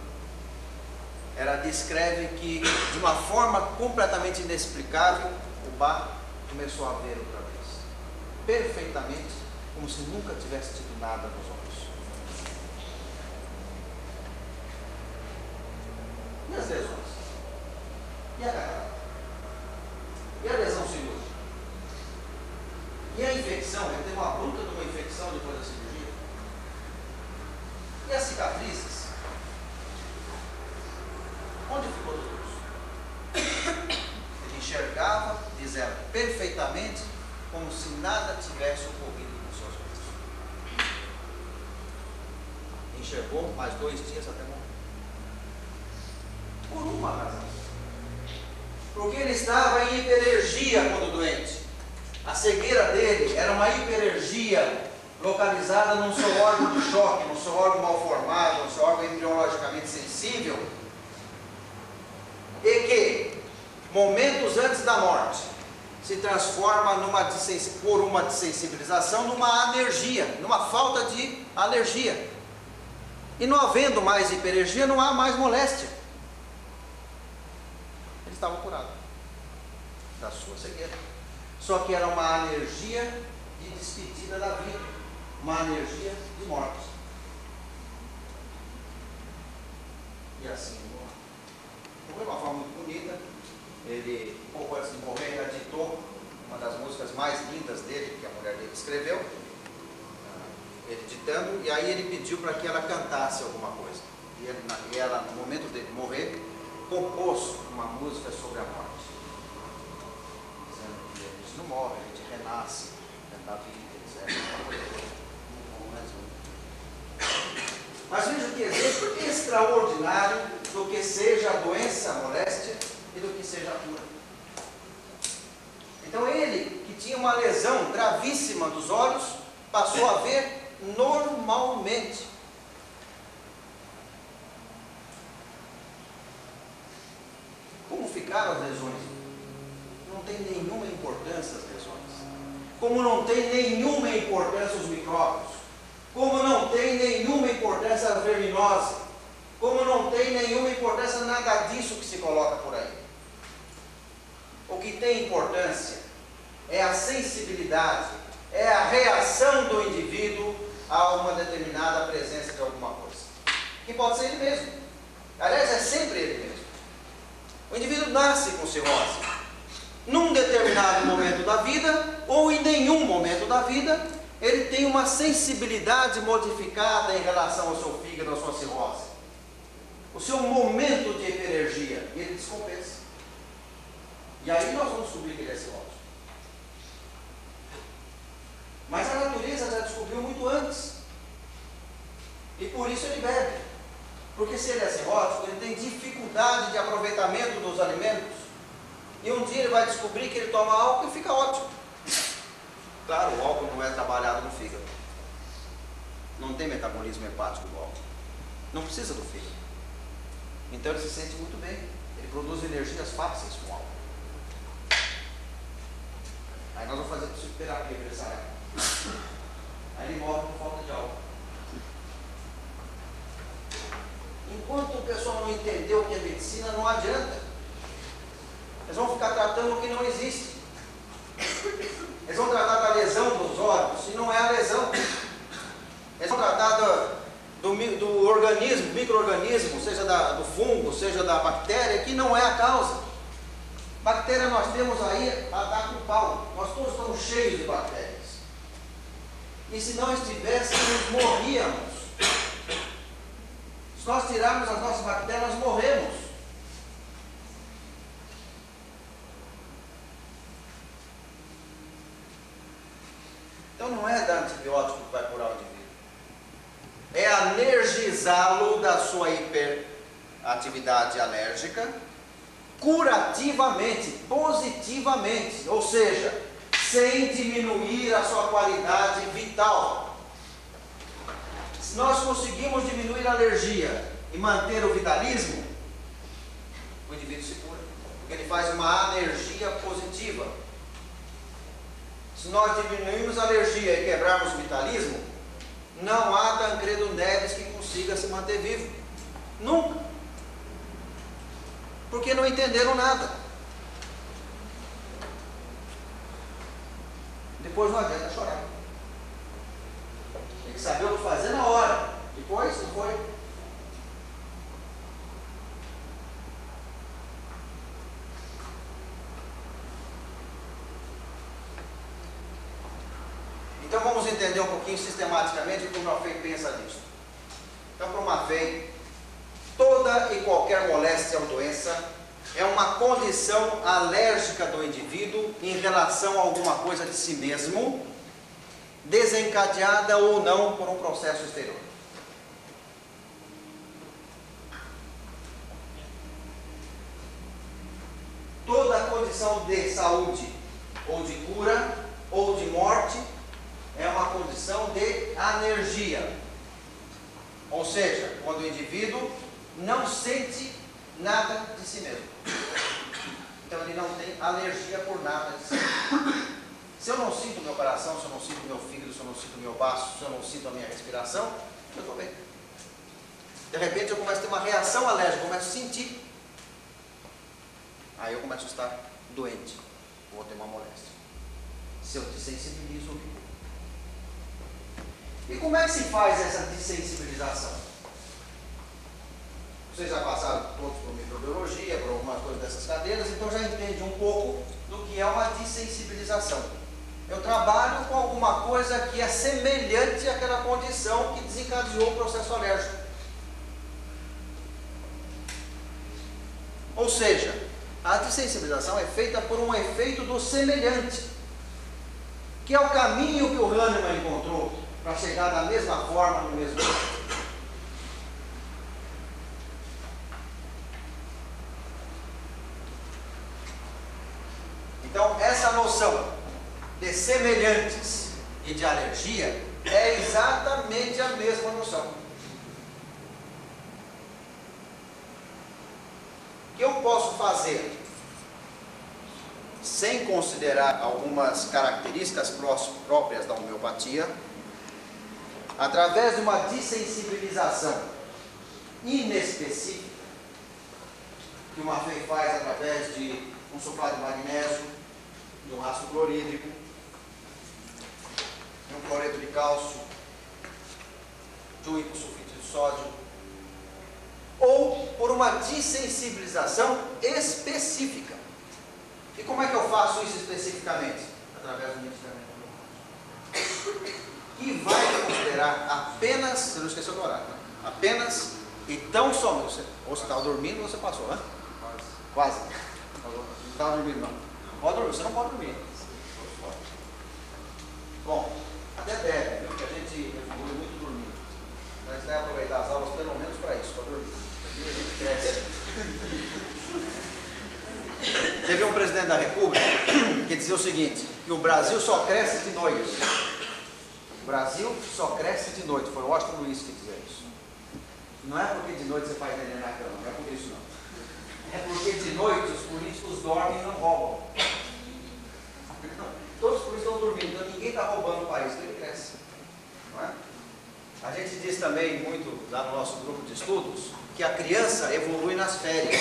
ela descreve que, de uma forma completamente inexplicável, o Bach começou a ver outra vez. Perfeitamente, como se nunca tivesse tido nada nos olhos. E as lesões? E a catarata? E a lesão cirúrgica? E a infecção? Ele teve uma bruta de uma infecção depois da cirurgia. E as cicatrizes? Onde ficou tudo isso? Ele enxergava, dizendo perfeitamente, como se nada tivesse ocorrido com seus olhos. Mais dois dias até morrer. Por uma razão. Porque ele estava em hiperenergia quando doente. A cegueira dele era uma hiperenergia localizada no seu órgão de choque, no seu órgão mal formado, no seu órgão embriologicamente sensível, e que, momentos antes da morte, se transforma numa, por uma desensibilização numa alergia, numa falta de alergia. E não havendo mais hiperergia, não há mais moléstia. Ele estava curado da sua cegueira. Só que era uma alergia de despedida da vida uma energia de morte. E assim, foi uma forma muito bonita. Ele, pouco antes de morrer, ele aditou uma das músicas mais lindas dele, que a mulher dele escreveu, ele ditando, e aí ele pediu para que ela cantasse alguma coisa. E, e ela, no momento dele morrer, compôs uma música sobre a morte. Dizendo que a gente não morre, a gente renasce, tenta a vida, etc. Mas veja que exemplo extraordinário do que seja a doença, a moléstia e do que seja a cura. Então ele, que tinha uma lesão gravíssima dos olhos, passou a ver normalmente. Como ficaram as lesões? Não tem nenhuma importância as lesões. Como não tem nenhuma importância os micróbios como não tem nenhuma importância a verminose, como não tem nenhuma importância nada disso que se coloca por aí. o que tem importância é a sensibilidade, é a reação do indivíduo a uma determinada presença de alguma coisa. Que pode ser ele mesmo. Aliás, é sempre ele mesmo. O indivíduo nasce com cirrose. Num determinado momento da vida, ou em nenhum momento da vida, ele tem uma sensibilidade modificada em relação ao seu fígado, à sua cirrose. O seu momento de hiperenergia, e ele descompensa. E aí nós vamos descobrir que ele é cirrose. Mas a natureza já descobriu muito antes. E por isso ele bebe. Porque se ele é cirrótico, ele tem dificuldade de aproveitamento dos alimentos. E um dia ele vai descobrir que ele toma álcool e fica ótimo. Claro, o álcool não é trabalhado no fígado. Não tem metabolismo hepático do álcool. Não precisa do fígado. Então ele se sente muito bem. Ele produz energias fáceis com álcool. Aí nós vamos fazer para essa época. Aí ele morre por falta de álcool. Enquanto o pessoal não entendeu o que é medicina, não adianta. Eles vão ficar tratando o que não existe. Eles vão tratar da lesão dos órgãos, e não é a lesão. Eles vão tratar do, do, do organismo, microorganismo, seja da, do fungo, seja da bactéria, que não é a causa. Bactéria nós temos aí a dar com pau. Nós todos estamos cheios de bactérias. E se não estivéssemos, morríamos. Se nós tirarmos as nossas bactérias, nós morremos. Então não é dar antibiótico que vai curar o indivíduo. É energizá-lo da sua hiperatividade alérgica curativamente, positivamente. Ou seja, sem diminuir a sua qualidade vital. Se nós conseguimos diminuir a alergia e manter o vitalismo, o indivíduo se cura, porque ele faz uma alergia positiva. Se nós diminuirmos a alergia e quebrarmos o vitalismo, não há Tancredo Neves que consiga se manter vivo. Nunca. Porque não entenderam nada. Depois não adianta chorar. Tem que saber o que fazer na hora. Depois não foi. Então vamos entender um pouquinho sistematicamente como o Mafei pensa nisso. Então, para o Mafei, toda e qualquer moléstia ou doença é uma condição alérgica do indivíduo em relação a alguma coisa de si mesmo, desencadeada ou não por um processo exterior. Toda condição de saúde, ou de cura, ou de morte, é uma condição de alergia. Ou seja, quando o indivíduo não sente nada de si mesmo. Então ele não tem alergia por nada de si mesmo. Se eu não sinto meu coração, se eu não sinto meu fígado, se eu não sinto meu baço, se eu não sinto a minha respiração, eu estou bem. De repente eu começo a ter uma reação alérgica, começo a sentir. Aí eu começo a estar doente, vou ter uma moléstia. Se eu desensibilizo, e como é que se faz essa desensibilização? Vocês já passaram todos por microbiologia, por algumas coisas dessas cadeiras, então já entende um pouco do que é uma desensibilização. Eu trabalho com alguma coisa que é semelhante àquela condição que desencadeou o processo alérgico. Ou seja, a desensibilização é feita por um efeito do semelhante, que é o caminho que o Hahnemann encontrou para chegar da mesma forma no mesmo tempo. Então, noção de semelhantes e de alergia é exatamente a mesma noção. O que eu posso fazer sem considerar algumas características próprias da homeopatia, através de uma desensibilização inespecífica, que uma FEI faz através de um sulfato de magnésio, de um ácido clorídrico, de um cloreto de cálcio, de um hipossulfito de sódio, ou por uma dessensibilização específica. E como é que eu faço isso especificamente? Através do medicamento que vai considerar apenas, você não esqueceu do horário, né? apenas e tão somente, ou você estava dormindo ou você passou, né? Quase. Quase. Não estava dormindo não. Pode dormir, você não pode dormir. Bom, até deve, viu? Porque a gente evolui muito dormindo. Gente deve aproveitar as aulas pelo menos para isso, para dormir. A gente cresce. Teve um presidente da República que dizia o seguinte, que o Brasil só cresce de noite. O Brasil só cresce de noite. Foi o Washington Luiz que dizia isso. Não é porque de noite você faz neném na cama, não é por isso não. É porque de noite os políticos dormem e não roubam. Todos os políticos estão dormindo, então ninguém está roubando o país, então ele cresce. Não é? A gente diz também muito lá no nosso grupo de estudos que a criança evolui nas férias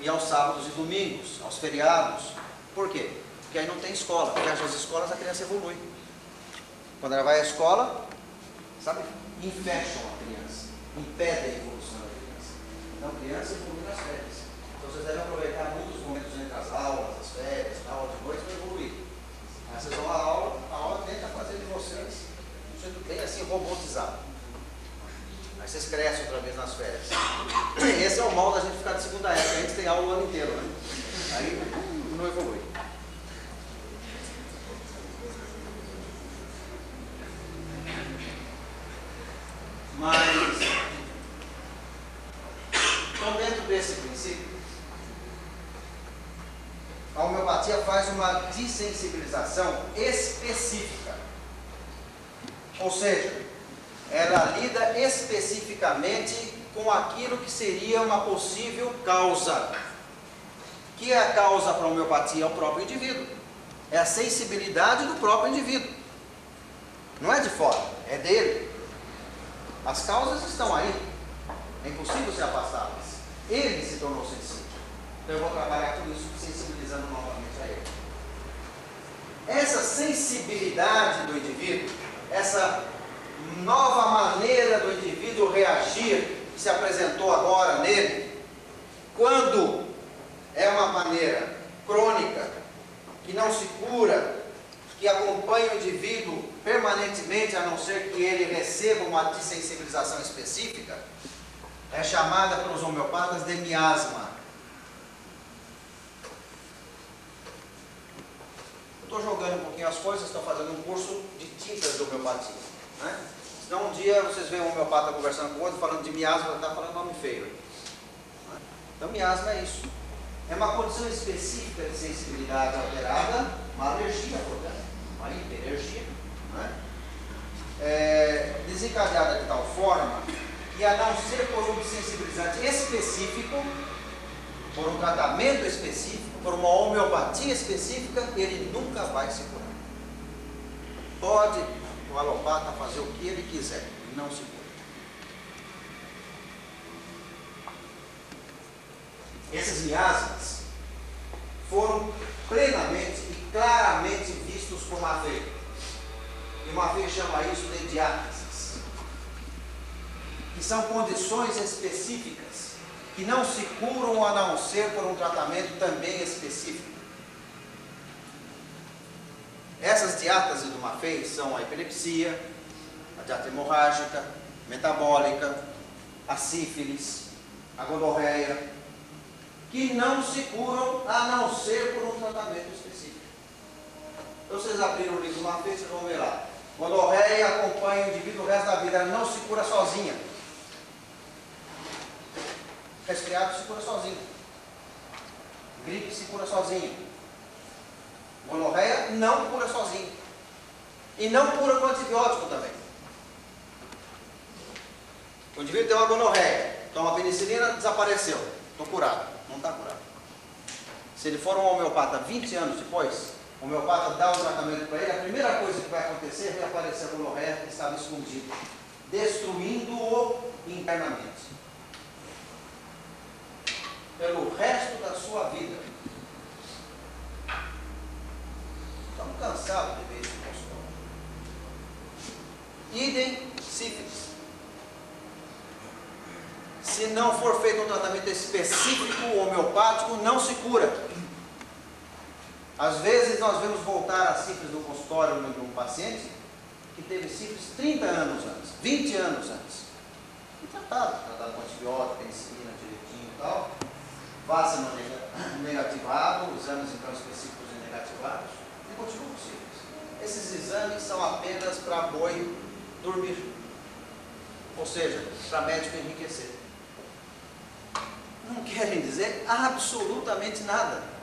e aos sábados e domingos, aos feriados. Por quê? Porque aí não tem escola, porque as escolas a criança evolui. Quando ela vai à escola, sabe, infecham a criança, impedem a evolução da criança. Então, a criança evolui nas férias. Vocês devem aproveitar muitos momentos entre as aulas, as férias, a aula de noite para evoluir. Aí vocês vão à aula, a aula tenta fazer de vocês um jeito bem assim robotizado. Aí vocês crescem outra vez nas férias. Esse é o mal da gente ficar de segunda época, a gente tem aula o ano inteiro, né? Aí não evolui. Mas, então dentro desse princípio, a homeopatia faz uma desensibilização específica. Ou seja, ela lida especificamente com aquilo que seria uma possível causa. Que é a causa para a homeopatia? É o próprio indivíduo. É a sensibilidade do próprio indivíduo. Não é de fora, é dele. As causas estão aí. É impossível se afastá-las. Ele se tornou sensível. Então eu vou trabalhar com isso, sensibilizando novamente a ele. Essa sensibilidade do indivíduo, essa nova maneira do indivíduo reagir, que se apresentou agora nele, quando é uma maneira crônica, que não se cura, que acompanha o indivíduo permanentemente, a não ser que ele receba uma desensibilização específica, é chamada pelos homeopatas de miasma. Estou jogando um pouquinho as coisas, estou fazendo um curso de tintas de homeopatia. Né? Senão um dia vocês veem um homeopata conversando com o outro, falando de miasma, está falando nome feio. Então miasma é isso. É uma condição específica de sensibilidade alterada, uma alergia, portanto uma hiperenergia, né? é, desencadeada de tal forma que, a não ser por um sensibilizante específico, por um tratamento específico, por uma homeopatia específica, ele nunca vai se curar. Pode o alopata fazer o que ele quiser, não se cura. Esses miasmas foram plenamente e claramente vistos por Mafei. E Mafei chama isso de diáteses, que são condições específicas que não se curam a não ser por um tratamento também específico. Essas diáteses do Mafei são a epilepsia, a diata hemorrágica, metabólica, a sífilis, a gonorreia, que não se curam a não ser por um tratamento específico. Então vocês abriram o livro uma vez, vocês vão ver lá. Gonorreia acompanha o indivíduo o resto da vida, ela não se cura sozinha. Resfriado se cura sozinho. Gripe se cura sozinho. Gonorreia não cura sozinho. E não cura com antibiótico também. O indivíduo tem uma gonorreia, toma penicilina, desapareceu. Estou curado. Não está curado. Se ele for um homeopata 20 anos depois, o homeopata dá o tratamento para ele, a primeira coisa que vai acontecer vai aparecer a gonorreia que estava escondido, destruindo-o internamente. Pelo resto da sua vida. Estamos cansados de ver isso no consultório. Idem sífilis. Se não for feito um tratamento específico homeopático, não se cura. Às vezes nós vemos voltar a sífilis no consultório de um paciente que teve sífilis 30 anos antes, 20 anos antes. E tratado, tratado com antibiótico, penicilina direitinho e tal. Vá sendo negativado, exames então específicos e negativados, e continua com sífilis. Esses exames são apenas para boi dormir. Ou seja, para médico enriquecer. Não querem dizer absolutamente nada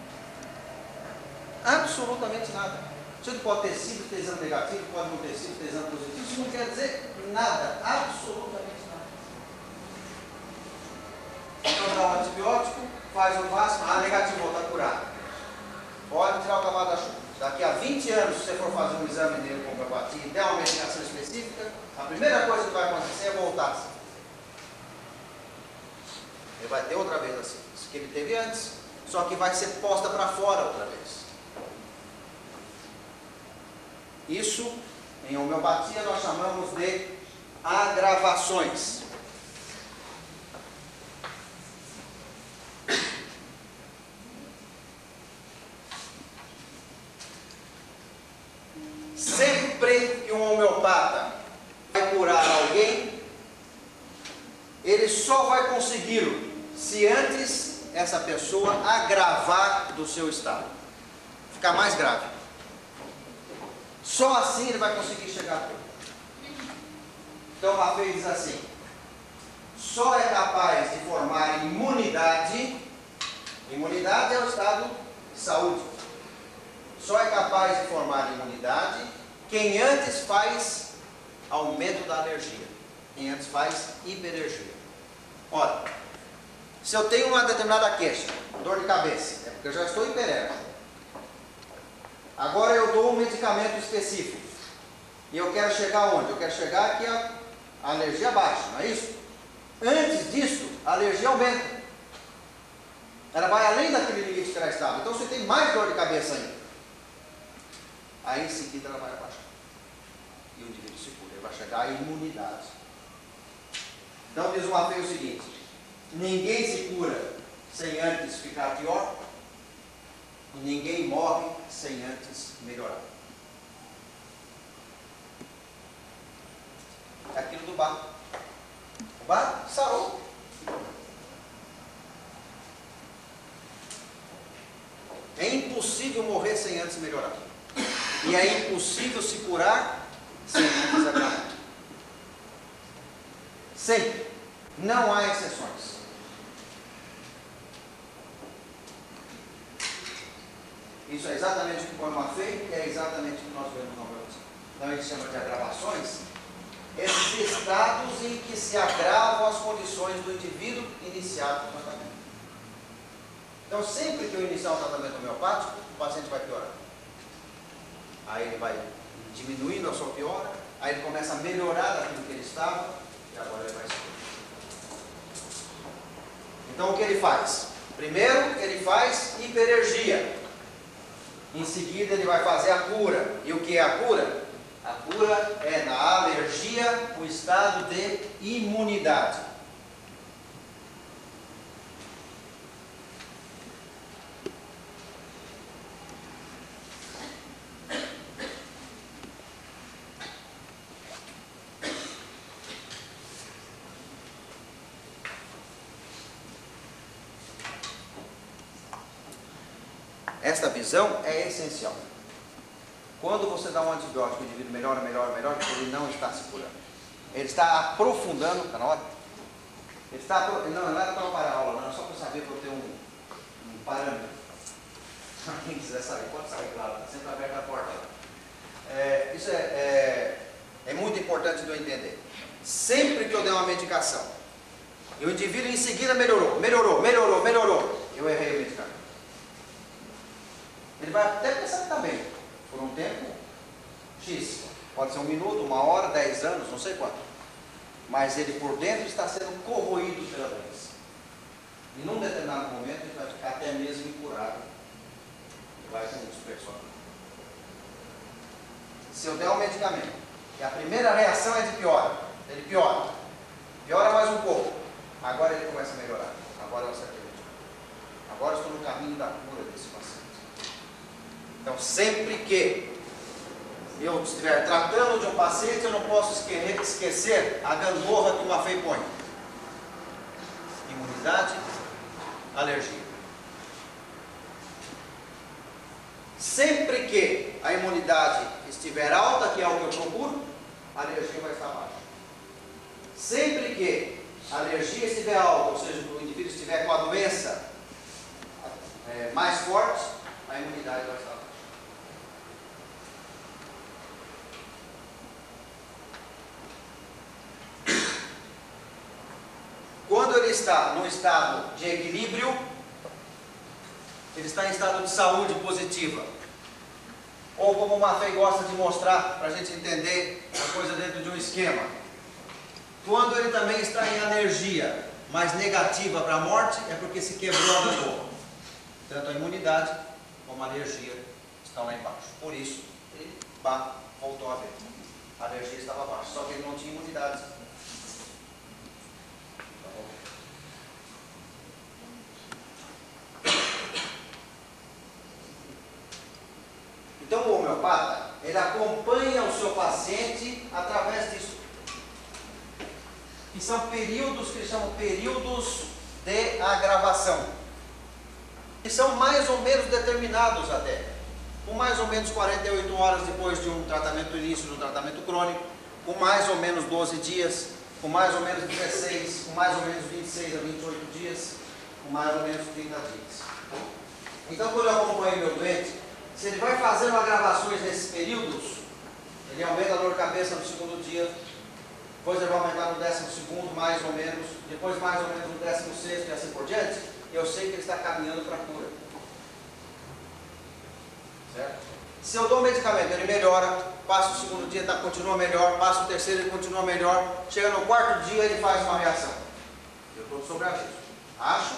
absolutamente nada. Você pode ter sido ter exame negativo, pode não ter sido ter exame positivo, isso não quer dizer nada, absolutamente nada. Então dá um antibiótico, faz o vaso, ah, negativo, está curado. Pode tirar o cavalo da chuva. Daqui a 20 anos, se você for fazer um exame dele com homeopatia e der uma medicação específica, a primeira coisa que vai acontecer é voltar. Ele vai ter outra vez assim, isso que ele teve antes, só que vai ser posta para fora outra vez. Isso, em homeopatia, nós chamamos de agravações. Sempre que um homeopata vai curar alguém, ele só vai consegui-lo se antes essa pessoa agravar do seu estado, ficar mais grave. Só assim ele vai conseguir chegar a Então Maffei diz assim: só é capaz de formar imunidade, imunidade é o estado de saúde. Só é capaz de formar imunidade quem antes faz aumento da alergia, quem antes faz hiperergia. Ora, se eu tenho uma determinada queixa, dor de cabeça, é porque eu já estou hiperérgico. Agora eu dou um medicamento específico. E eu quero chegar onde? Eu quero chegar aqui a, alergia baixa, não é isso? Antes disso, a alergia aumenta. Ela vai além daquele limite que ela estava. Então você tem mais dor de cabeça ainda. Aí em seguida ela vai abaixar. E o indivíduo se cura. Ele vai chegar à imunidade. Então diz uma vez o seguinte: ninguém se cura sem antes ficar pior e ninguém morre sem antes melhorar. É aquilo do barco. O barco sarou. É impossível morrer sem antes melhorar. E é impossível se curar sem antes agravar. Sempre. Não há exceções. Isso é exatamente o que o uma fez e é exatamente o que nós vemos na Revolução. Então a gente chama de agravações. Esses estados em que se agravam as condições do indivíduo iniciado o tratamento. Então sempre que eu iniciar um tratamento homeopático, o paciente vai piorar. Aí ele vai diminuindo a sua piora, aí ele começa a melhorar daquilo que ele estava, e agora ele vai se Então o que ele faz? Primeiro, ele faz hiperergia. Em seguida ele vai fazer a cura. E o que é a cura? A cura é na alergia o estado de imunidade. Esta visão é essencial. Quando você dá um antibiótico, o indivíduo melhora, melhora, melhora, ele não está se curando. Ele está aprofundando, está na hora? Ele está, não, não é para parar a aula, não, é só para saber, para eu ter um, um parâmetro. Quem quiser saber, pode sair, claro, está sempre aberta a porta. É, isso é, é, é muito importante de eu entender. Sempre que eu der uma medicação, e o indivíduo em seguida melhorou, melhorou, melhorou, melhorou, eu errei o medicamento. Ele vai até pensar que está bem, por um tempo X. Pode ser um minuto, uma hora, dez anos, não sei quanto. Mas ele por dentro está sendo corroído pela doença. E num determinado momento ele vai ficar até mesmo incurado. Vai ser um dispersor. se eu der um medicamento e a primeira reação é de piora, ele piora, piora mais um pouco, agora ele começa a melhorar, agora eu acertei Agora eu estou no caminho da cura desse. Então, sempre que eu estiver tratando de um paciente, eu não posso esquecer a gangorra que o Mafei põe. Imunidade, alergia. Sempre que a imunidade estiver alta, que é o que eu procuro, a alergia vai estar baixa. Sempre que a alergia estiver alta, ou seja, o indivíduo estiver com a doença é, mais forte, a imunidade vai estar baixa. Quando ele está no estado de equilíbrio, ele está em estado de saúde positiva. Ou como o Maffei gosta de mostrar, para a gente entender a coisa dentro de um esquema. Quando ele também está em energia mais negativa para a morte, é porque se quebrou a gangorra. Tanto a imunidade como a alergia estão lá embaixo. Por isso, ele voltou a ver. A alergia estava baixa, só que ele não tinha imunidade. Então o homeopata, ele acompanha o seu paciente através disso. Que são períodos que eles chamam períodos de agravação. Que são mais ou menos determinados até. Com mais ou menos 48 horas depois de um tratamento início do tratamento crônico, com mais ou menos 12 dias, com mais ou menos 16, com mais ou menos 26 a 28 dias, com mais ou menos 30 dias. Então quando eu acompanho meu doente, se ele vai fazendo agravações nesses períodos, ele aumenta a dor de cabeça no segundo dia, depois ele vai aumentar no décimo segundo, mais ou menos, depois mais ou menos no décimo sexto e assim por diante, eu sei que ele está caminhando para a cura. Certo? Se eu dou um medicamento, ele melhora, passa o segundo dia, tá, continua melhor, passa o terceiro, ele continua melhor, chega no quarto dia, ele faz uma reação. Eu estou sobre aviso. Acho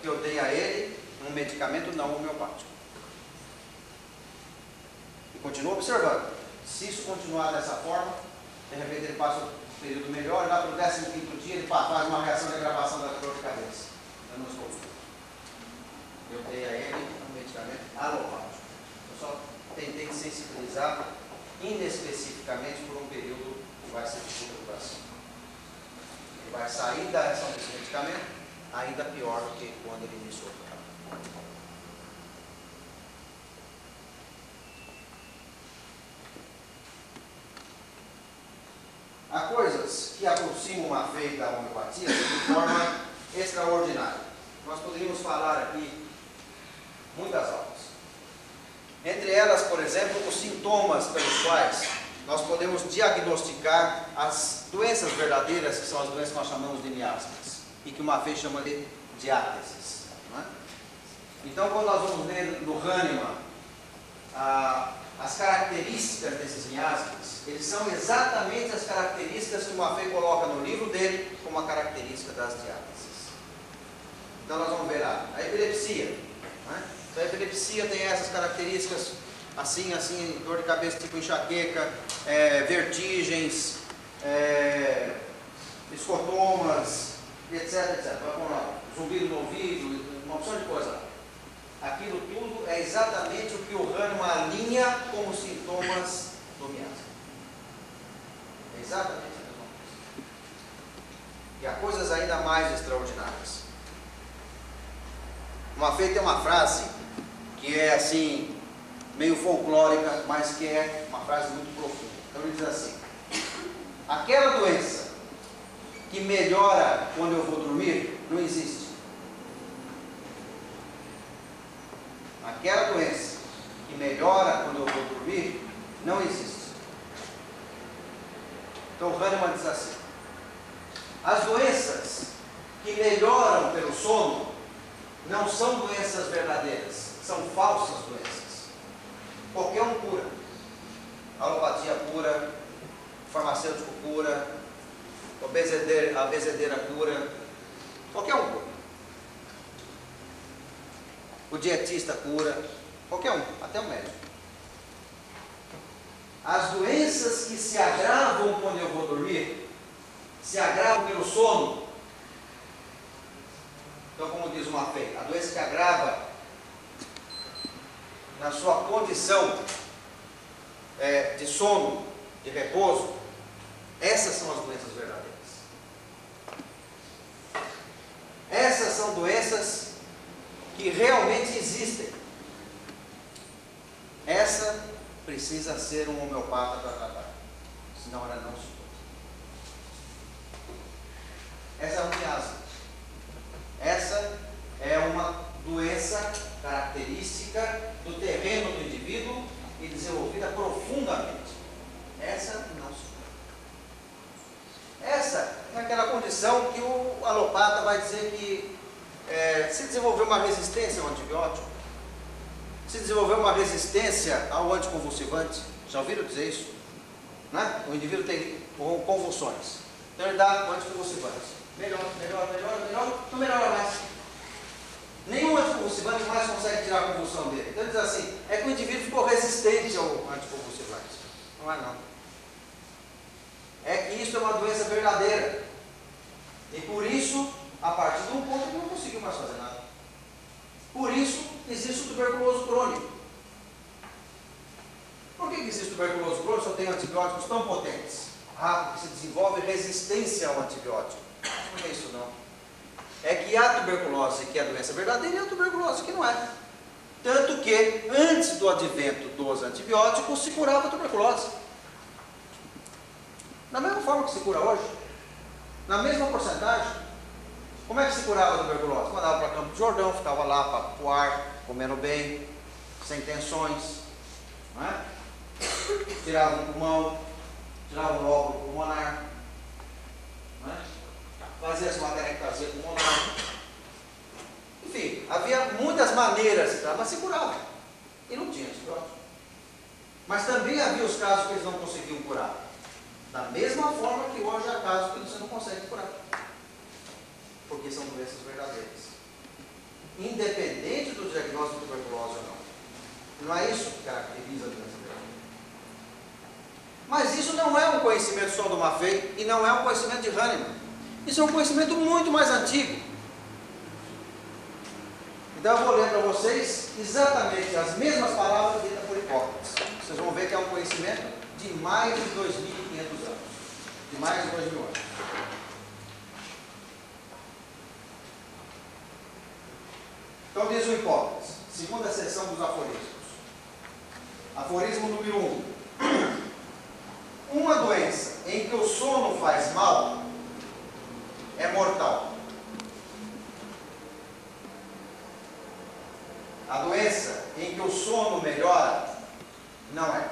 que eu dei a ele um medicamento não homeopático. Continua observando. Se isso continuar dessa forma, de repente ele passa um período melhor, e lá para o 15 dia ele faz uma reação de agravação da dor de cabeça. Eu não estou. Eu dei a ele um medicamento alopático. Eu só tentei sensibilizar inespecificamente por um período que vai ser de duração. Ele vai sair da ação desse medicamento ainda pior do que quando ele iniciou o tratamento. Há coisas que aproximam a fé da homeopatia de forma extraordinária. Nós poderíamos falar aqui muitas aulas. Entre elas, por exemplo, os sintomas pelos quais nós podemos diagnosticar as doenças verdadeiras, que são as doenças que nós chamamos de miasmas, e que uma vez chama de diáteses. É? Então, quando nós vamos ler no Hahnemann a as características desses miasmas, eles são exatamente as características que o Maffei coloca no livro dele como a característica das diáteses. Então nós vamos ver lá, a epilepsia. Né? Então a epilepsia tem essas características assim, assim, dor de cabeça tipo enxaqueca, é, vertigens, é, escotomas, etc, etc. Vamos lá, zumbido no ouvido, uma opção de coisa lá. Aquilo tudo é exatamente o que o Hahnemann alinha como sintomas do miasma. É exatamente a mesma coisa. E há coisas ainda mais extraordinárias. Uma vez tem uma frase que é assim, meio folclórica, mas que é uma frase muito profunda. Então ele diz assim: aquela doença que melhora quando eu vou dormir não existe. Aquela doença que melhora quando eu vou dormir, não existe. Então Hahnemann diz assim: as doenças que melhoram pelo sono não são doenças verdadeiras, são falsas doenças. Qualquer um cura. Alopatia cura, farmacêutico cura, a bezedeira cura, qualquer um cura. O dietista cura, qualquer um, até o médico. as doenças que se agravam quando eu vou dormir, se agravam pelo sono. Então, como diz uma fé, a doença que agrava na sua condição é, de sono, de repouso, essas são as doenças verdadeiras. Essas são doenças que realmente existem. Essa precisa ser um homeopata para tratar, senão ela não se Essa é uma miasma. Essa é uma doença característica do terreno do indivíduo e desenvolvida profundamente. Essa não se Essa é aquela condição que o alopata vai dizer que é, se desenvolveu uma resistência ao antibiótico, se desenvolveu uma resistência ao anticonvulsivante. Já ouviram dizer isso? Né? O indivíduo tem convulsões. Então ele dá anticonvulsivante. Melhor, melhor, melhor, melhor, não melhora mais. Nenhum anticonvulsivante mais consegue tirar a convulsão dele. Então ele diz assim, é que o indivíduo ficou resistente ao anticonvulsivante. Não é não. É que isso é uma doença verdadeira. E por isso, a partir de um ponto, ele não conseguiu mais fazer nada. Por isso, existe o tuberculoso crônico. Por que existe tuberculose crônica? Só tem antibióticos tão potentes, rápido, que se desenvolve resistência ao antibiótico. Não é isso não. É que há tuberculose que é a doença verdadeira e há tuberculose que não é. Tanto que, antes do advento dos antibióticos, se curava a tuberculose. Da mesma forma que se cura hoje. Na mesma porcentagem. Como é que se curava a tuberculose? Mandava para Campo de Jordão, ficava lá para poar, comendo bem, sem tensões. É? Tirava o pulmão, tirava o lóbulo pulmonar. É? Fazia as matéria pulmonar. Enfim, havia muitas maneiras, tá? mas se curava. E não tinha antibiótico. Mas também havia os casos que eles não conseguiam curar. Da mesma forma que hoje há casos que você não consegue curar. Porque são doenças verdadeiras. Independente do diagnóstico de tuberculose ou não. Não é isso que caracteriza a doença verdadeira. Mas isso não é um conhecimento só do Maffei e não é um conhecimento de Hahnemann. Isso é um conhecimento muito mais antigo. Então eu vou ler para vocês exatamente as mesmas palavras ditas por Hipócrates. Vocês vão ver que é um conhecimento de mais de 2.500 anos. De mais de 2 mil anos. Então diz o Hipócrates, segunda seção dos aforismos. Aforismo número 1. Um. Uma doença em que o sono faz mal é mortal. A doença em que o sono melhora não é.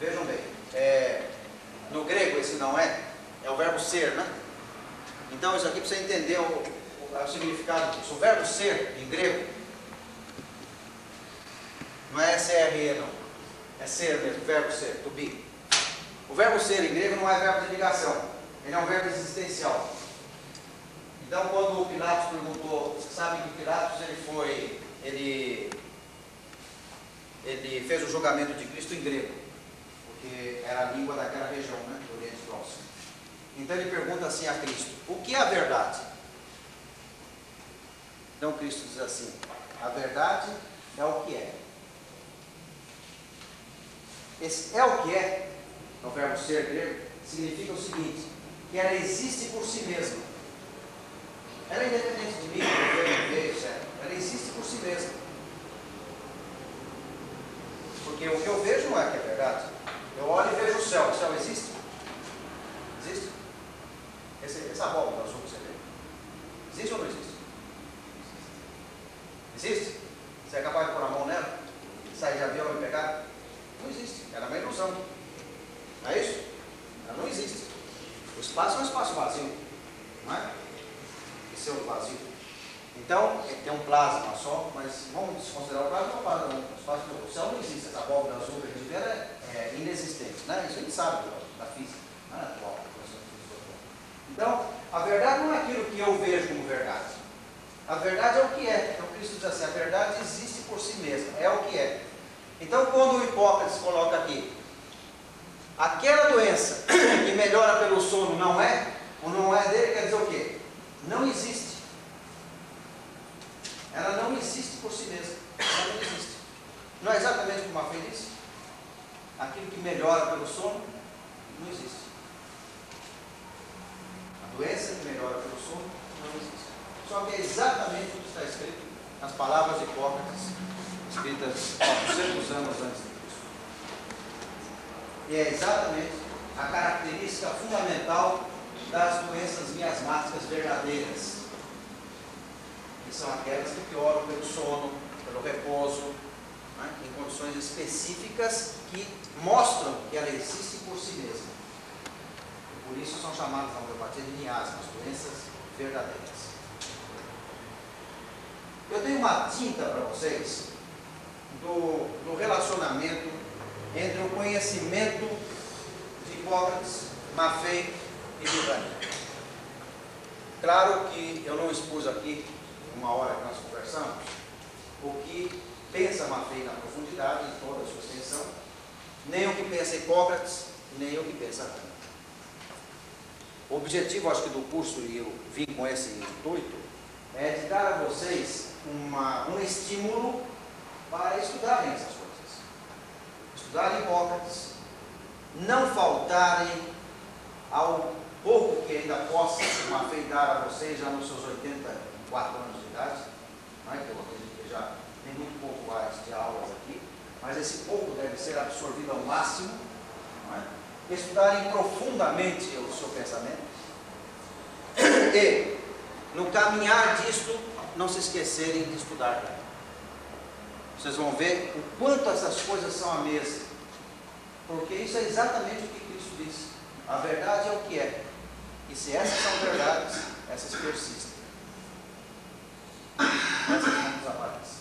Vejam bem, é, no grego esse não é, é o verbo ser, né? Então isso aqui você entender o, o, o significado disso. O verbo ser em grego não é SRE não, é ser mesmo, verbo ser, to be. O verbo ser em grego não é verbo de ligação, ele é um verbo existencial. Então, quando o Pilatos perguntou, você sabe que Pilatos ele foi, ele, ele fez o julgamento de Cristo em grego, porque era a língua daquela região, né, do Oriente Próximo. Então ele pergunta assim a Cristo: o que é a verdade? Então Cristo diz assim: a verdade é o que é. Esse é o que é, no verbo ser grego, significa o seguinte: que ela existe por si mesma. Ela é independente de mim, de ver, etc. Ela existe por si mesma. Porque o que eu vejo não é que é verdade. Eu olho e vejo o céu. O céu? Existe? Esse, essa bola azul que você vê. Existe ou não existe? Existe? Você é capaz de pôr a mão nela? Sair de avião e pegar? Não existe. Ela é uma ilusão. Não é isso? Ela não existe. O espaço é um espaço vazio. Não é? Esse é o vazio. Então, tem um plasma só, mas vamos desconsiderar o plasma, o espaço do céu não existe. Essa abóbora azul que a gente vê é, é inexistente. Né? Isso a gente sabe da física. Não é atual. Então, a verdade não é aquilo que eu vejo como verdade. A verdade é o que é. Então Cristo diz assim, a verdade existe por si mesma, é o que é. Então, quando o Hipócrates coloca aqui, aquela doença que melhora pelo sono não é, ou não é dele, quer dizer o quê? Não existe. Ela não existe por si mesma. Ela não existe. Não é exatamente como a disse? Aquilo que melhora pelo sono, não existe. Doença que melhora pelo sono, não existe. Só que é exatamente o que está escrito nas palavras de Hipócrates, escritas 400 anos antes de Cristo. E é exatamente a característica fundamental das doenças miasmáticas verdadeiras, que são aquelas que pioram pelo sono, pelo repouso, né, em condições específicas que mostram que ela existe por si mesma. Por isso são chamadas na homeopatia de miasmas, doenças verdadeiras. Eu tenho uma tinta para vocês do, do relacionamento entre o conhecimento de Hipócrates, Maffei e Vivani. Claro que eu não expus aqui, uma hora que nós conversamos, o que pensa Maffei na profundidade, em toda a sua extensão, nem o que pensa Hipócrates, nem o que pensa Rana. O objetivo, acho que, do curso, e eu vim com esse intuito, é de dar a vocês uma, um estímulo para estudarem essas coisas. Estudarem Hipócrates, não faltarem ao pouco que ainda possa dar a vocês já nos seus 84 anos de idade, não é? que eu acredito que já tem muito pouco mais de aulas aqui, mas esse pouco deve ser absorvido ao máximo? Estudarem profundamente o seu pensamento e, no caminhar disto, não se esquecerem de estudar. Vocês vão ver o quanto essas coisas são a mesma. Porque isso é exatamente o que Cristo disse. A verdade é o que é. E se essas são verdades, essas persistem. Essas não desaparecem.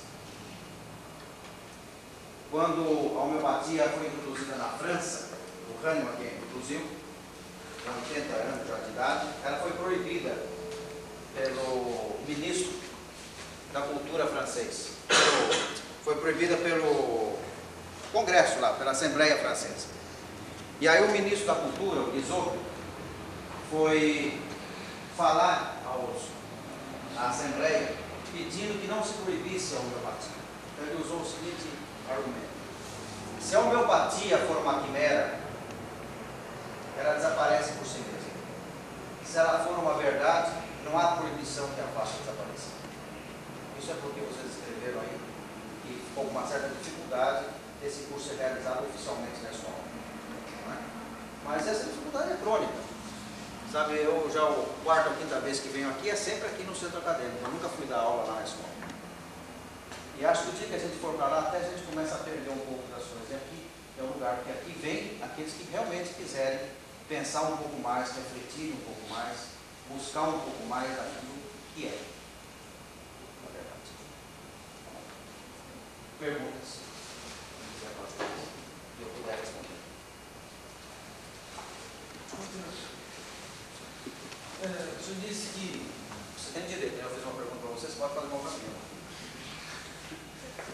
Quando a homeopatia foi introduzida na França, o Hahnemann que introduziu, com 80 anos já de idade, ela foi proibida pelo ministro da cultura francês. Foi proibida pelo Congresso lá, pela Assembleia Francesa. E aí o ministro da Cultura, o Guizot, foi falar aos, à Assembleia pedindo que não se proibisse a homeopatia. Então ele usou o seguinte argumento. Se a homeopatia for uma quimera, ela desaparece por si mesma. Se ela for uma verdade, não há proibição que a faça desaparecer. Isso é porque vocês escreveram aí e com uma certa dificuldade esse curso é realizado oficialmente na escola. É? Mas essa dificuldade é crônica. Sabe, eu já o quarta ou quinta vez que venho aqui é sempre aqui no centro acadêmico. Eu nunca fui dar aula lá na escola. E acho que o dia que a gente for para lá, até a gente começa a perder um pouco das coisas. E aqui é o lugar que aqui vem aqueles que realmente quiserem pensar um pouco mais, refletir um pouco mais, buscar um pouco mais daquilo que é. perguntas. E eu puder responder.
É, o senhor disse que.
Você tem direito, né? eu fiz uma pergunta para você, você pode fazer uma para mim.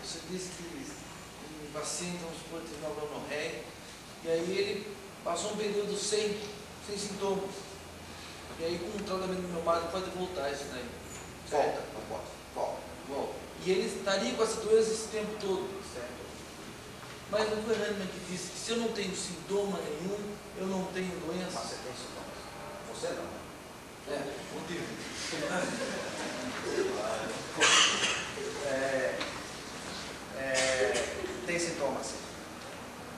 O senhor disse que um paciente, vamos supor, teve e aí ele passou um período sem, sem sintomas. E aí, com o tratamento homeopático, pode voltar isso daí.
Volta, não pode. Volta.
Volta. E ele estaria com essa doença esse tempo todo.
Certo.
Mas não foi Hahnemann que disse que se eu não tenho sintoma nenhum, eu não tenho
Mas
doença.
você tem sintomas. Você não.
É, motivo.
É, é, tem sintomas.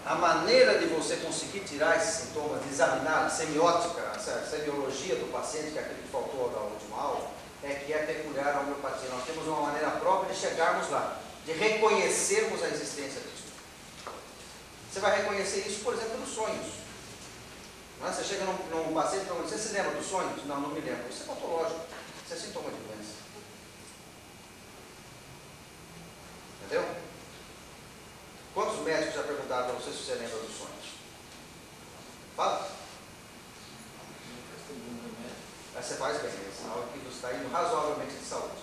A maneira de você conseguir tirar esses sintomas, de examinar a semiótica, a semiologia do paciente, que é aquilo que faltou na última aula, é que é peculiar à homeopatia. Nós temos uma maneira própria de chegarmos lá, de reconhecermos a existência disso. Você vai reconhecer isso, por exemplo, nos sonhos. É? Você chega num, num paciente e você se lembra dos sonhos? Não, não me lembro. Isso é patológico. Isso é sintoma de doença. Entendeu? Quantos médicos já perguntaram para você se você lembra dos sonhos? Fala. Aí você faz bem, é sinal que você está indo razoavelmente de saúde.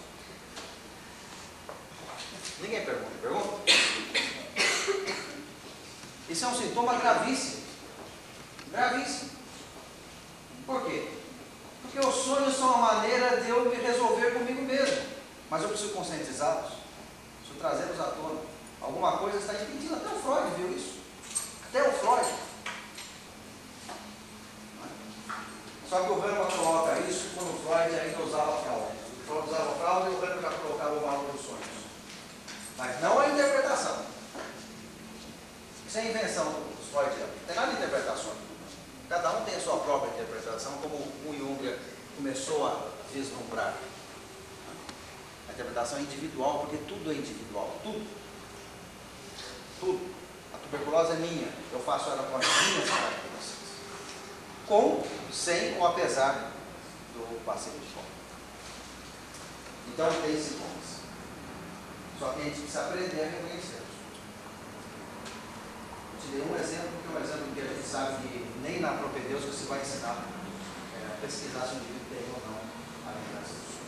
Ninguém pergunta. Pergunta? Isso é um sintoma gravíssimo. Gravíssimo. Por quê? Porque os sonhos são uma maneira de eu me resolver comigo mesmo. Mas eu preciso conscientizá-los. Preciso trazê-los à tona. Alguma coisa está impedindo. Até o Freud viu isso. Até o Freud. Só que o Hahnemann coloca isso quando o Freud ainda usava fralda. O Freud usava fralda e o Hahnemann já colocava o valor dos sonhos. Mas não a interpretação. Isso é invenção dos freudianos. Não tem nada de interpretação. Cada um tem a sua própria interpretação, como o Jung começou a vislumbrar. A interpretação é individual, porque tudo é individual. Tudo. Tudo. A tuberculose é minha. Eu faço ela com as minhas características. Com, sem ou apesar do paciente de fome. Então tem sintomas. Só que a gente precisa aprender a reconhecer te dei um exemplo, que é um exemplo que a gente sabe que nem na propedêutica se vai ensinar é, a pesquisar se o indivíduo tem ou não a lembrança dos.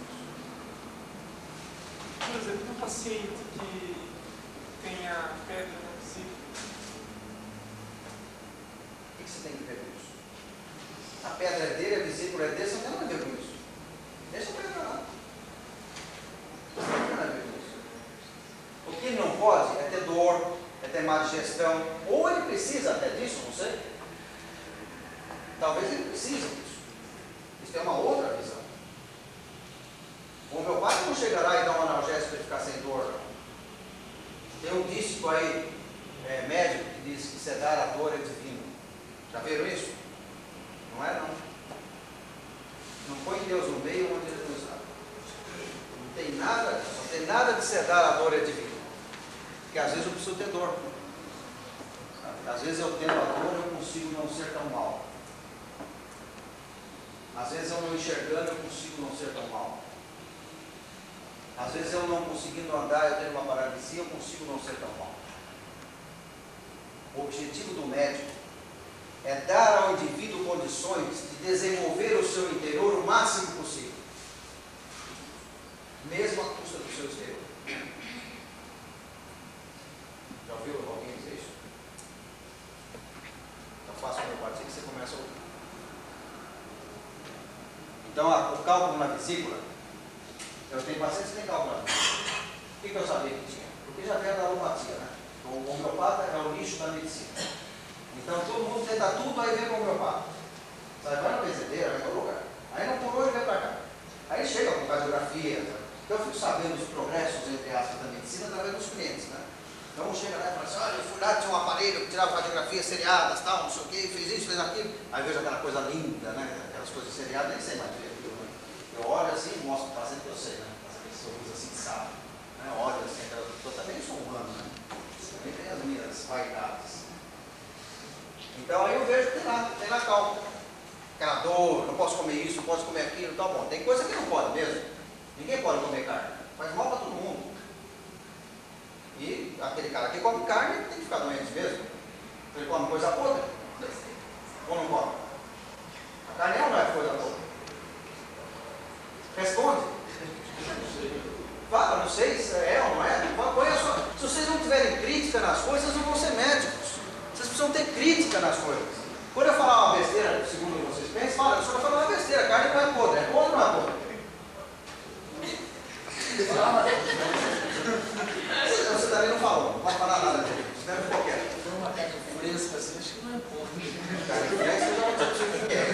Por exemplo, um paciente que tenha pedra na vesícula.
O que, você tem que ver com isso? A pedra é dele, a vesícula é dele, você não tem nada a ver com isso. Deixa a pedra lá. Não tem nada a ver com isso. O que ele não pode é ter dor, é ter má digestão, ou ele precisa até disso, não sei. Talvez ele precise disso. Isso é uma outra visão. O homeopata não chega lá e dá um analgésico para ficar sem dor. Tem um disco aí, é, médico, que diz que sedar a dor é divino. Já viram isso? Não é não. Não põe Deus no meio onde ele não está. Não tem nada, não tem nada de sedar a dor é divino. Porque às vezes eu preciso ter dor. Às vezes eu tendo a dor, eu consigo não ser tão mal. Às vezes eu não enxergando, eu consigo não ser tão mal. Às vezes eu não conseguindo andar, eu tenho uma paralisia, eu consigo não ser tão mal. O objetivo do médico é dar ao indivíduo condições de desenvolver o seu interior o máximo possível, mesmo à custa do seu exterior. Já ouviu alguém dizer isso? Então faça meu partido que você começa a ouvir. Então, a, o cálculo na vesícula, eu tenho pacientes que têm cálculo na vesícula. Por que, que eu sabia que tinha? Porque já veio da alopatia, né? O homeopata é o lixo da medicina. Então todo mundo tenta tudo, aí vem para o homeopata. Sabe, vai na benzedeira, vai outro lugar. Aí não por hoje vem para cá. Aí chega com radiografia. Tá? Então eu fico sabendo os progressos, entre aspas, da medicina através dos clientes, né? Então chega lá e fala assim, olha, eu fui lá, tinha um aparelho que tirava radiografias seriadas, tal, não sei o quê, fez isso, fez aquilo. Aí vejo aquela coisa linda, né? Aquelas coisas seriadas, nem sei mais ver? Eu olho assim e mostro para paciente que eu sei, né? Mas aquele sorriso assim, sabe? Né? Olha assim, aquela pessoa também sou humano, né? Também tem as minhas vaidades. Então aí eu vejo que tem lá, tem lá calma. Aquela dor, não posso comer isso, não posso comer aquilo, tá bom. Tem coisa que não pode mesmo. Ninguém pode comer carne. Faz mal para todo mundo. E aquele cara que come carne tem que ficar doente mesmo. Ele come coisa podre. Ou não come? A carne é não é coisa podre? Responde. Fala, não sei se é ou não é. Põe sua... Se vocês não tiverem crítica nas coisas, vocês não vão ser médicos. Vocês precisam ter crítica nas coisas. Quando eu falar uma besteira, segundo vocês pensam, fala, eu só vou falar uma besteira, a carne não é podre. É podre ou não é podre? Você também não falou, não pode falar nada dele. Você deve ficar quieto.
Foi uma carne fresca assim, acho que não é pouco.
Carne fresca, já o que é.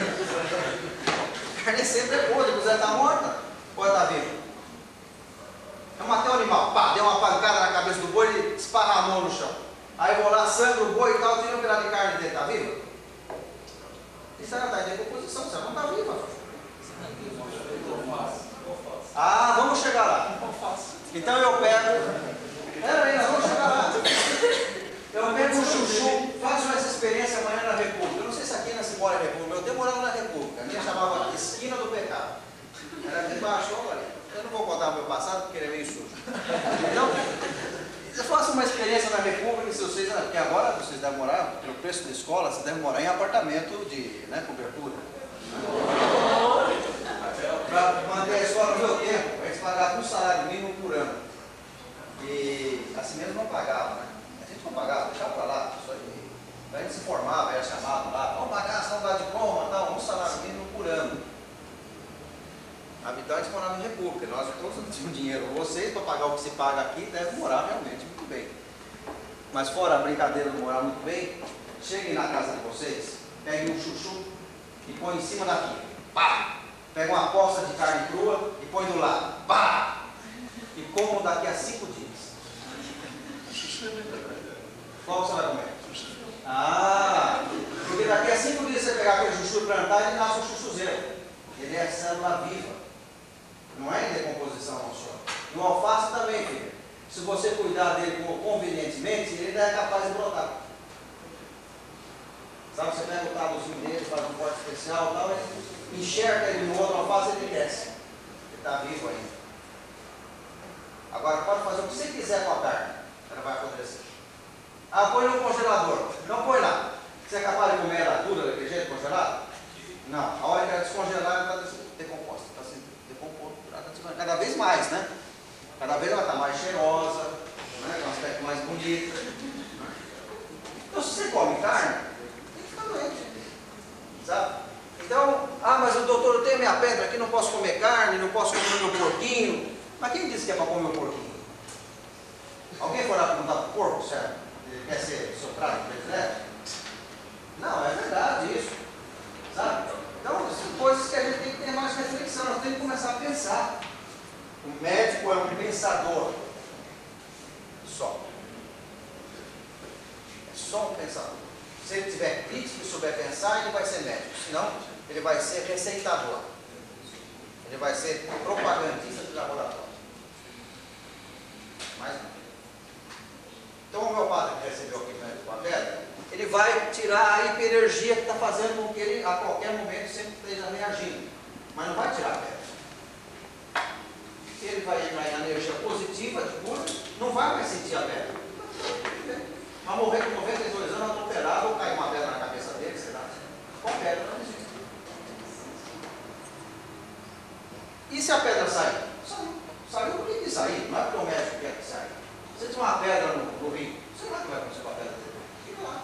Carne sempre é podre, a está morta, pode estar viva. Eu matei um animal, pá, dei uma pancada na cabeça do boi e esparramou no chão. Aí eu vou lá, sangue o boi e tal, tira um pedaço de carne dele, está viva? Isso ela está em decomposição, você não está viva. Ah, vamos chegar lá. Então eu pego. Pera aí, nós vamos chegar lá. Eu pego um chuchu, faço essa experiência amanhã na República. Eu não sei se aqui na Cibora é República, meu tempo morava na República. A minha chamava Esquina do Pecado. Era aqui embaixo, olha. Eu não vou contar o meu passado porque ele é meio sujo. Então, faça uma experiência na República, se vocês, porque agora vocês devem morar, pelo preço da escola, vocês devem morar em apartamento de né, cobertura. Para manter a escola no meu tempo, eles pagavam um salário mínimo por ano. E assim mesmo não pagava, né? A gente não pagava, deixava para lá, só a gente se formava, era chamado lá, vamos pagar, a são de diploma, tal, um salário mínimo por ano antes moravam em república. Nós todos tínhamos dinheiro. Vocês, para pagar o que se paga aqui, deve morar realmente muito bem. Mas fora a brincadeira de morar muito bem, cheguem na casa de vocês, peguem um chuchu e põe em cima da pia. Pá! Pega uma poça de carne crua e põe do lado. Pá! E comam daqui a cinco dias. Qual você vai comer? Ah! Porque daqui a cinco dias você pegar aquele chuchu e plantar, ele nasce um chuchuzeiro. Ele é célula viva. Não é em decomposição não só. No alface também, filho. Se você cuidar dele convenientemente, ele ainda é capaz de brotar. Sabe, você pega o tabuzinho dele, faz um corte especial e tal, enxerga ele no outro alface e ele desce. Ele está vivo ainda. Agora pode fazer o que você quiser com a carne. Ela vai apodrecer. Ah, põe no congelador. Não põe lá. Você é capaz de comer ela dura daquele jeito, congelada? Não. A hora que ela descongelar, ela está decomposta. Decompondo. Cada vez mais, né? Cada vez ela está mais cheirosa, né? com um aspecto mais bonito. Então, se você come carne, tem que ficar doente. Sabe? Então, ah, mas o doutor, eu tenho minha pedra aqui, não posso comer carne, não posso comer meu porquinho. Mas quem disse que é para comer o porquinho? Alguém foi lá perguntar para o porco, certo? Ele quer ser soprado predileto? Não, é verdade isso. Sabe? Então, são coisas que a gente tem que ter mais reflexão, nós temos que começar a pensar. O médico é um pensador. Só. É só um pensador. Se ele tiver crítico e souber pensar, ele vai ser médico. Senão, ele vai ser receitador. Ele vai ser propagandista de laboratório. Mais não. Então, o meu padre que recebeu aqui com a pedra, ele vai tirar a hiperenergia que está fazendo com que ele, a qualquer momento, sempre esteja reagindo. Mas não vai tirar a pedra. Ele vai entrar em energia positiva de cura, não vai mais sentir a pedra. Vai morrer com 92 anos atropelado ou cair uma pedra na cabeça dele, lá. Com pedra não existe. E se a pedra sair? Saiu. Saiu por que sair? Não é porque o médico quer que saia. Se tiver uma pedra no, no rio, sei lá o que vai acontecer com a pedra dele. Fica lá.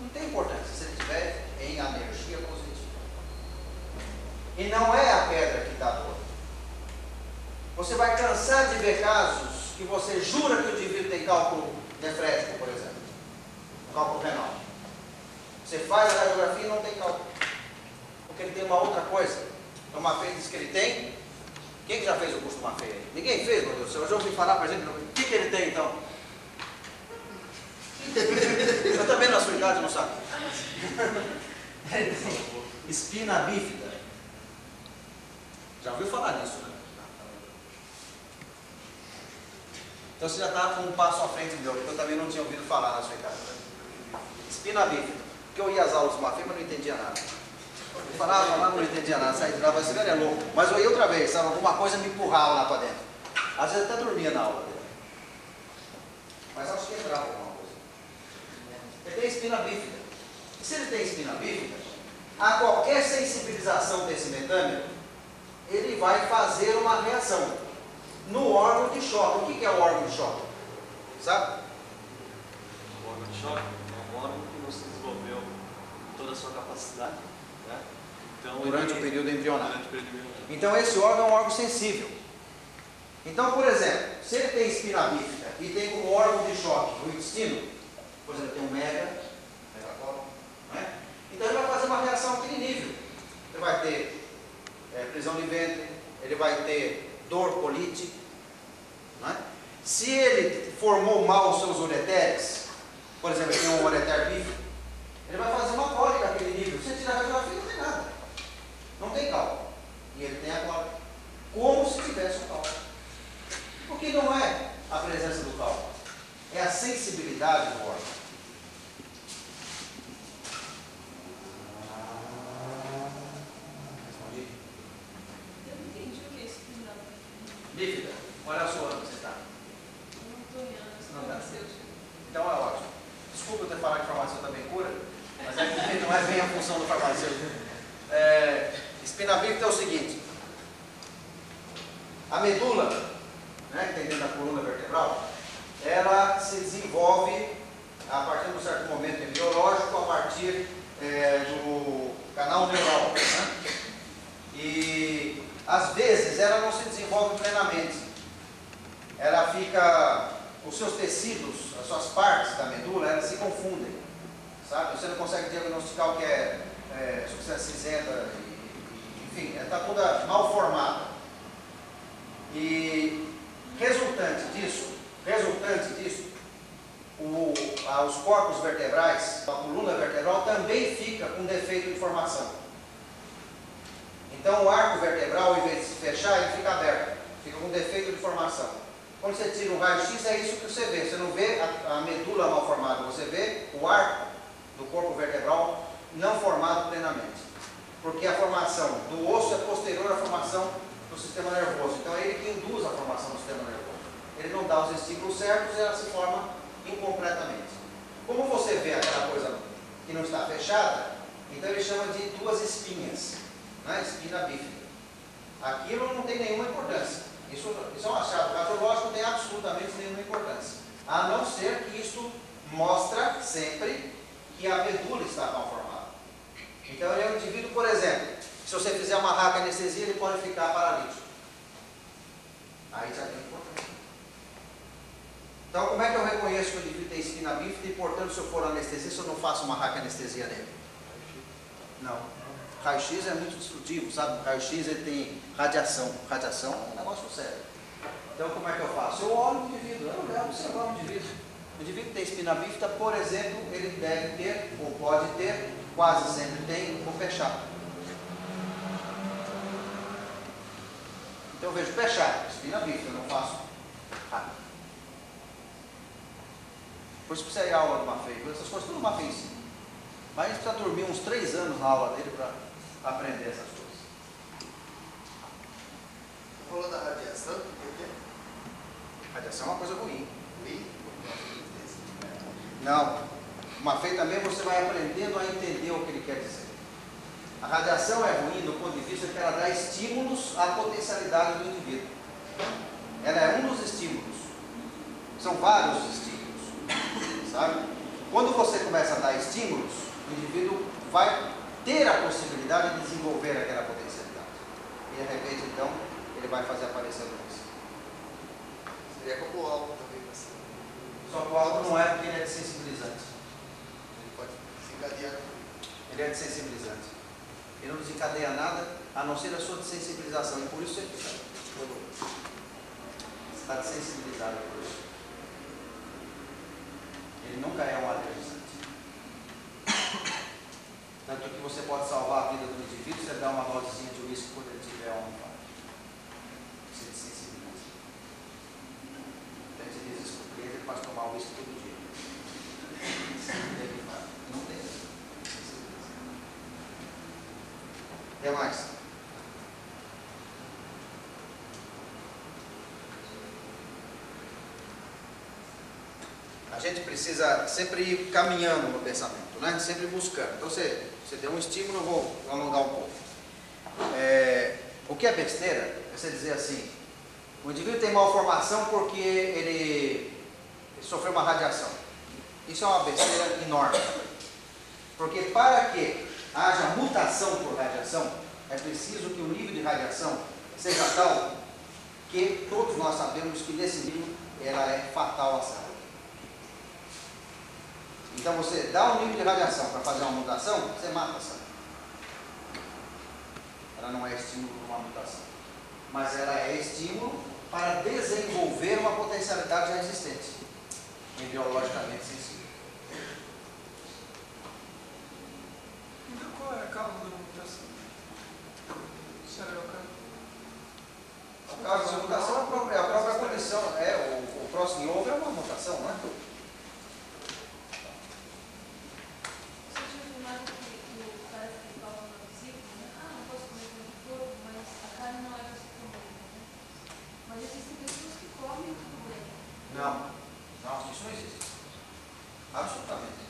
Não tem importância se ele estiver em energia positiva. E não é a pedra que dá dor. Você vai cansar de ver casos que você jura que o indivíduo tem cálculo nefrético, por exemplo. Cálculo renal. Você faz a radiografia e não tem cálculo. Porque ele tem uma outra coisa. O Mafei diz que ele tem. Quem que já fez o curso do Mafei? Ninguém fez, meu Deus do céu. Eu já ouvi falar para a gente. O que, que ele tem então? Eu também na sua idade não sabe. Espina bífida. Já ouviu falar nisso, né? Então você já está com um passo à frente meu, porque eu também não tinha ouvido falar na sua idade. Espina bífida. Porque eu ia às aulas do Mafei, mas não entendia nada. Eu falava, falava, não entendia nada. Saí de lá, esse cara é louco. Mas eu ia outra vez, sabe? Alguma coisa me empurrava lá para dentro. Às vezes até dormia na aula dele. Mas acho que entrava alguma coisa. Ele tem espina bífida. E se ele tem espina bífida, a qualquer sensibilização desse metâmero, ele vai fazer uma reação no órgão de choque. O que é o órgão de choque? Sabe?
O órgão de choque é um órgão que você desenvolveu toda a sua capacidade. Né? Então,
Durante
ele-
o período embrionário.
Durante o período embrionário.
Então esse órgão é um órgão sensível. Então, por exemplo, se ele tem espina bífida e tem como órgão de choque o intestino, por exemplo, tem um mega, megacolo, não é? Então ele vai fazer uma reação àquele nível. Ele vai ter é, prisão de ventre, ele vai ter dor, colite, não é? Se ele formou mal os seus ureteres, por exemplo, tem um ureter bífido, ele vai fazer uma cólica àquele nível. Se ele tirar a radiografia, não tem nada. Não tem cálculo. E ele tem a cólica. Como se tivesse um cálculo. Porque não é a presença do cálculo. É a sensibilidade do órgão. Respondi?
Eu não entendi o que é isso que não.
Qual é a sua ano que você está?
Não
dá.
farmacêutico.
Então é ótimo. Desculpa eu ter falado que farmácia também cura, mas é porque não é bem a função do farmacêutico. É, espina bífida é o seguinte: a medula, né, que tem dentro da coluna vertebral, ela se desenvolve a partir de um certo momento embriológico, a partir é, do canal neural. Né? E às vezes ela não se desenvolve plenamente. Ela fica, os seus tecidos, as suas partes da medula, elas se confundem, sabe? Você não consegue diagnosticar o que é, é substância cinzenta, enfim, está toda mal formada. E resultante disso, resultante disso, o- a- os corpos vertebrais, a coluna vertebral também fica com defeito de formação. Então o arco vertebral, em vez de se fechar, ele fica aberto, fica com defeito de formação. Quando você tira um raio-x, é isso que você vê. Você não vê a, a medula mal formada, você vê o arco do corpo vertebral não formado plenamente. Porque a formação do osso é posterior à formação do sistema nervoso. Então é ele que induz a formação do sistema nervoso. Ele não dá os estímulos certos e ela se forma incompletamente. Como você vê aquela coisa que não está fechada, então ele chama de duas espinhas, né? espina bífida. Aquilo não tem nenhuma importância. Isso, isso é um achado radiológico, não tem absolutamente nenhuma importância. A não ser que isso mostra sempre que a medula está mal formada. Então ele é um indivíduo, por exemplo, se você fizer uma raca anestesia, ele pode ficar paralítico. Aí já tem importância. Então, como é que eu reconheço que o indivíduo tem espina bífida e, portanto, se eu for anestesista, eu não faço uma raca anestesia nele? Não. Raio-X é muito destrutivo, sabe? Raio-X ele tem radiação. Radiação é um negócio sério. Então, como é que eu faço? Eu olho o indivíduo, eu olho, observar o indivíduo. O indivíduo tem espina bífida, por exemplo, ele deve ter, ou pode ter, quase sempre tem, o pé chato. Então eu vejo pé chato, espina bífida, não faço raca. Por isso precisa ir à aula do Mafei, essas coisas tudo Mafei ensina. Mas precisa dormir uns três anos na aula dele para aprender essas coisas.
Você falou da radiação, que é?
Radiação é uma coisa ruim.
Ruim?
Não. Uma Mafei também você vai aprendendo a entender o que ele quer dizer. A radiação é ruim do ponto de vista que ela dá estímulos à potencialidade do indivíduo. Ela é um dos estímulos. São vários estímulos. Sabe? Quando você começa a dar estímulos, o indivíduo vai ter a possibilidade de desenvolver aquela potencialidade. E de repente, então, ele vai fazer aparecer a doença.
Seria como o álcool também, assim.
Só que o álcool não é porque ele é desensibilizante.
Ele pode se encadear.
Ele é desensibilizante. Ele não desencadeia nada a não ser a sua desensibilização. E por isso você fica. Está desensibilizado por isso. Ele nunca é um alergizante. Tanto que você pode salvar a vida do indivíduo, você dá uma dosezinha de uísque quando ele tiver um. Você desensibiliza. A gente diz isso porque ele pode tomar uísque todo dia. Não tem que mais? A gente precisa sempre ir caminhando no pensamento, né? sempre buscando. Então, você, você deu um estímulo, eu vou alongar um pouco. É, o que é besteira é você dizer assim: o indivíduo tem malformação porque ele, sofreu uma radiação. Isso é uma besteira enorme. Porque para que haja mutação por radiação, é preciso que o nível de radiação seja tal que todos nós sabemos que nesse nível ela é fatal à saúde. Então você dá um nível de radiação para fazer uma mutação, você mata a célula. Ela não é estímulo para uma mutação. Mas ela é estímulo para desenvolver uma potencialidade já existente, embriologicamente sensível.
Então qual é a causa da mutação? Cerebral
A causa da mutação é a própria, a própria condição. É, o, o próximo ovo é uma mutação, não é?
Não. Não,
isso não existe. Absolutamente.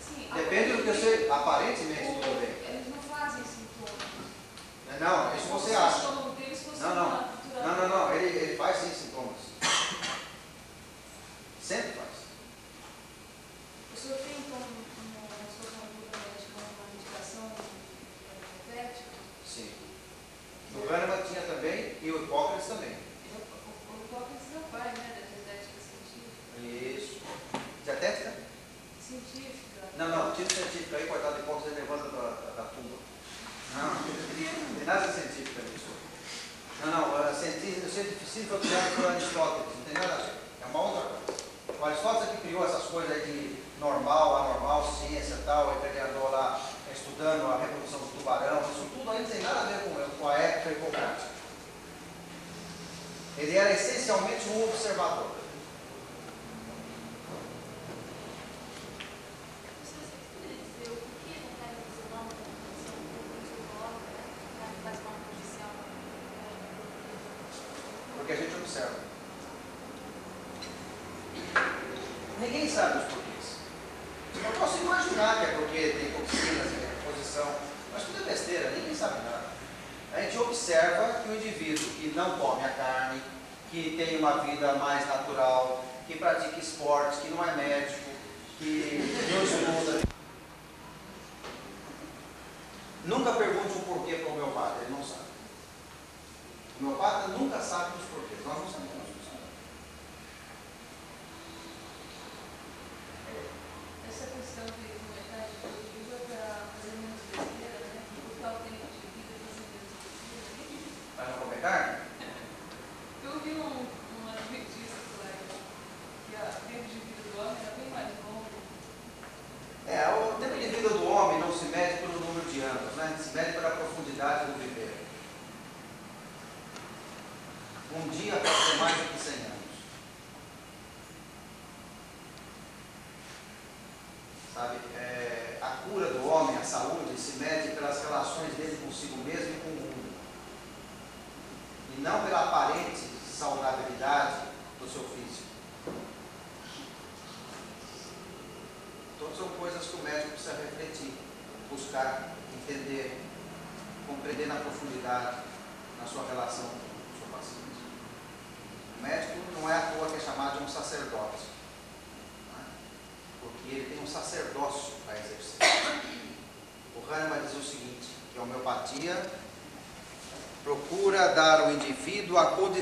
Sim,
Depende do que você. Aparentemente, tudo bem.
Eles não fazem sintomas.
Não, isso você acha.
fosse
Não, não.
natural.
Não, não, não. Ele, ele faz sim sintomas. Sempre faz.
O senhor tem, então,
Gânama tinha também e
o
Hipócrates também. É
essencialmente um
observador.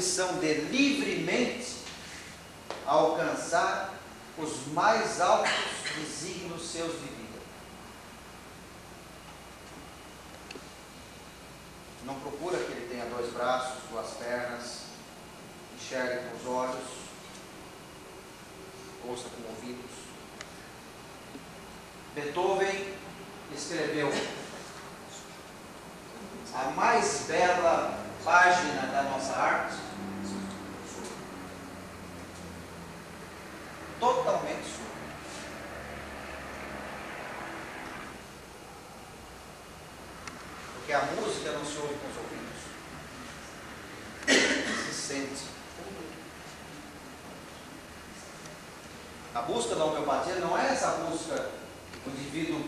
condição de livre busca da homeopatia não é essa busca. O indivíduo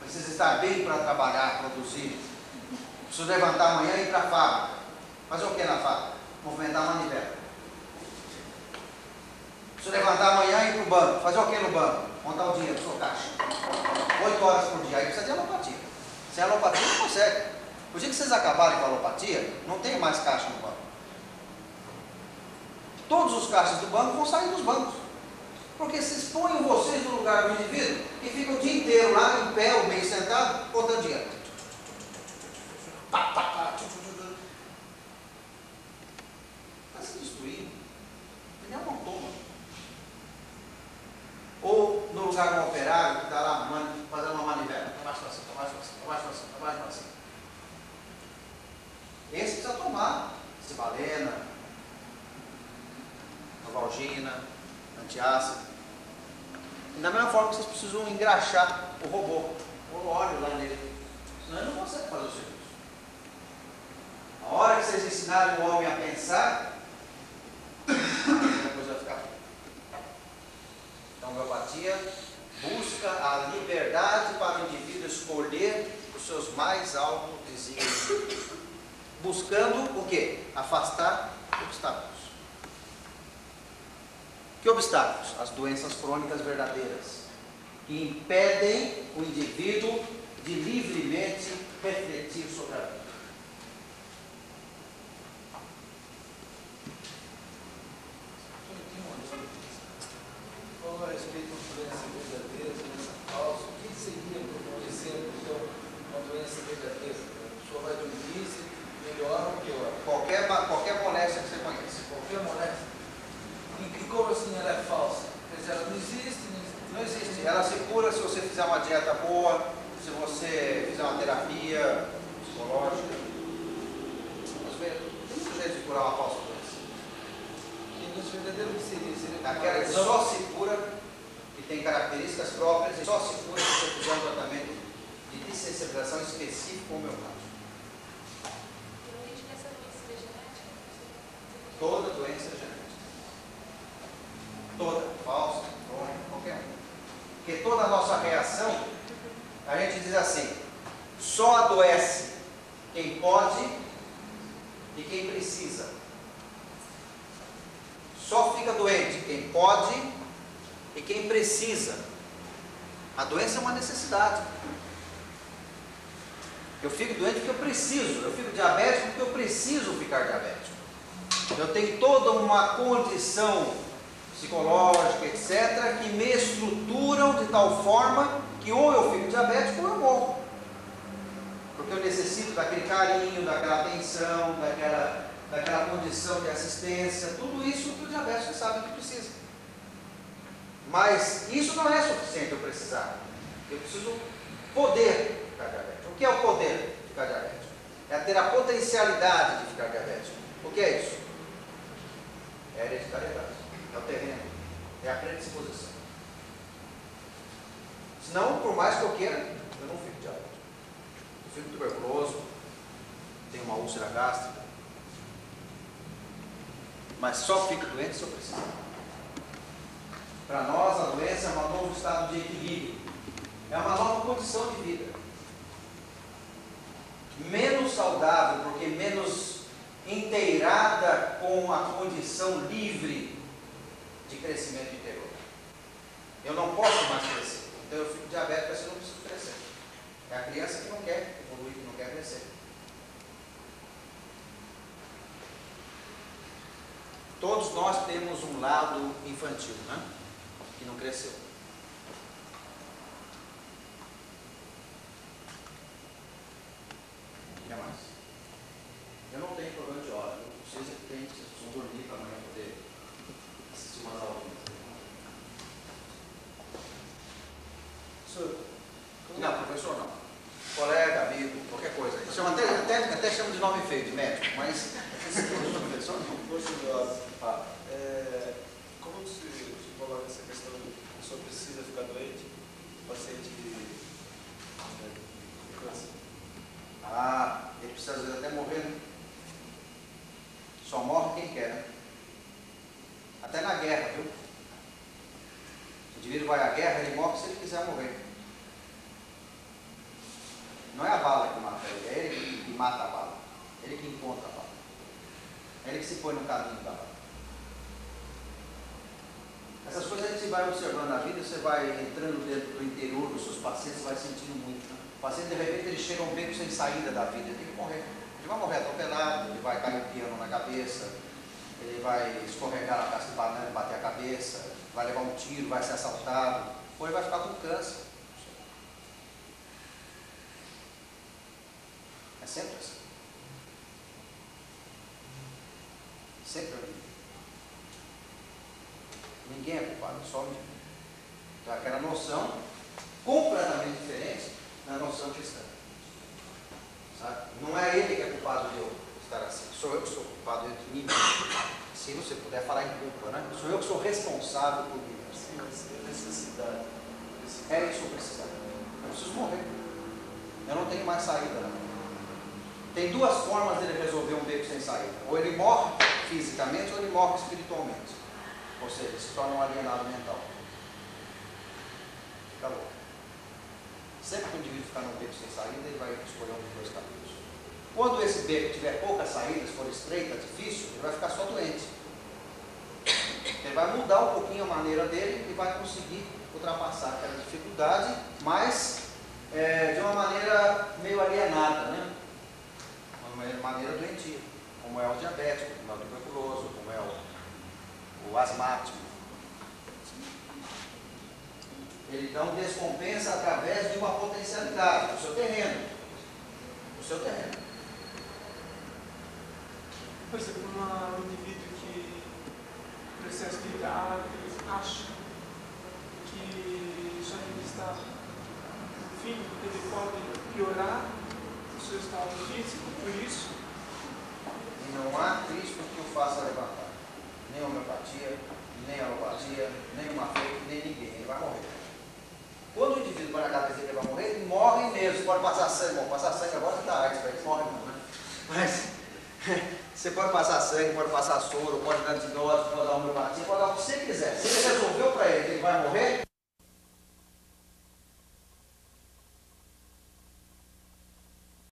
precisa estar bem para trabalhar, produzir. Preciso levantar amanhã e ir para a fábrica. Fazer o que na fábrica? Movimentar a manivela. Preciso levantar amanhã e ir para o banco. Fazer o que no banco? Montar o dinheiro, sua caixa. Oito horas por dia. Aí precisa de alopatia. Sem alopatia não consegue. O dia que vocês acabarem com a alopatia, não tem mais caixa no banco. Todos os caixas do banco vão sair dos bancos. Porque se expõem vocês no lugar do indivíduo e fica o dia inteiro lá, em pé ou meio sentado, botando dinheiro. Pá, pá, as doenças crônicas verdadeiras, que impedem o indivíduo de livremente refletir sobre a vida. Mas isso não é suficiente eu precisar. Eu preciso poder ficar diabético. O que é o poder de ficar diabético? É ter a potencialidade de ficar diabético. O que é isso? É a hereditariedade, é o terreno, é a predisposição. Senão, por mais que eu queira, eu não fico diabético. Eu fico tuberculoso, tenho uma úlcera gástrica, mas só fico doente se eu precisar. Para nós, a doença é um novo estado de equilíbrio, é uma nova condição de vida. Menos saudável, porque menos inteirada com a condição livre de crescimento interior. Eu não posso mais crescer, então eu fico diabético assim eu não preciso crescer. É a criança que não quer evoluir, que não quer crescer. Todos nós temos um lado infantil, né? Que não cresceu. Que mais? Eu não tenho problema de hora. Vocês é que têm, vocês precisam dormir para amanhã poder assistir umas aulinhas. Senhor, Não, professor não. Colega, amigo, qualquer coisa. Chama até, até, até chama de nome feio, de médico, mas professor não.
Curioso.
Ah,
É, como se, se coloca essa questão de a pessoa precisa ficar doente? O paciente né, com câncer.
Ah, ele precisa às vezes até morrer, né? Só morre quem quer, né? Até na guerra, viu? O indivíduo vai à guerra, ele morre se ele quiser morrer. Não é a bala que mata ele, é ele que, que mata a bala. Ele que encontra a bala. É ele que se põe no caminho da bala. Essas coisas a gente vai observando na vida, você vai entrando dentro do interior dos seus pacientes, você vai sentindo muito. Né? O paciente, de repente, ele chega a um beco sem saída da vida, ele tem que morrer. Ele vai morrer atropelado, ele vai cair um piano na cabeça, ele vai escorregar na casca de banana e bater a cabeça, vai levar um tiro, vai ser assaltado, ou ele vai ficar com câncer. É sempre assim. Sempre assim. Ninguém é culpado, só o indivíduo. Então, aquela noção completamente diferente da noção cristã. Sabe? Não é ele que é culpado de eu estar assim, sou eu que sou culpado de mim mesmo. Se você puder falar em culpa, né? Sou eu que sou responsável por mim.
Sim, é necessidade.
É isso que eu preciso. Eu preciso morrer. Eu não tenho mais saída. Não. Tem duas formas dele resolver um beco sem saída. Ou ele morre fisicamente ou ele morre espiritualmente. Ou seja, ele se torna um alienado mental. Louco. Sempre que o indivíduo ficar num beco sem saída, ele vai escolher um dos dois caminhos. Quando esse beco tiver poucas saídas, for estreita, difícil, ele vai ficar só doente. Ele vai mudar um pouquinho a maneira dele e vai conseguir ultrapassar aquela dificuldade, mas é, de uma maneira meio alienada, né? Uma maneira doentia, como é o diabético, como é o tuberculoso, como é o, o asmático. Ele então descompensa através de uma potencialidade, o seu terreno. O seu terreno.
Por exemplo, um indivíduo que processo de idade, acha que só ele está filho, ele pode piorar o seu estado físico por isso.
E não há Cristo que o faça levantar. Nem homeopatia, nem alopatia, nem uma feita, nem ninguém. Ele vai morrer. Quando o indivíduo vai na cabeça que ele vai morrer, ele morre mesmo. Pode passar sangue. Bom, passar sangue agora para ele morre não, né? Mas você pode passar sangue, pode passar soro, pode dar antibiótico, pode dar homeopatia, pode dar o que você quiser. Se ele resolveu para ele que ele vai morrer,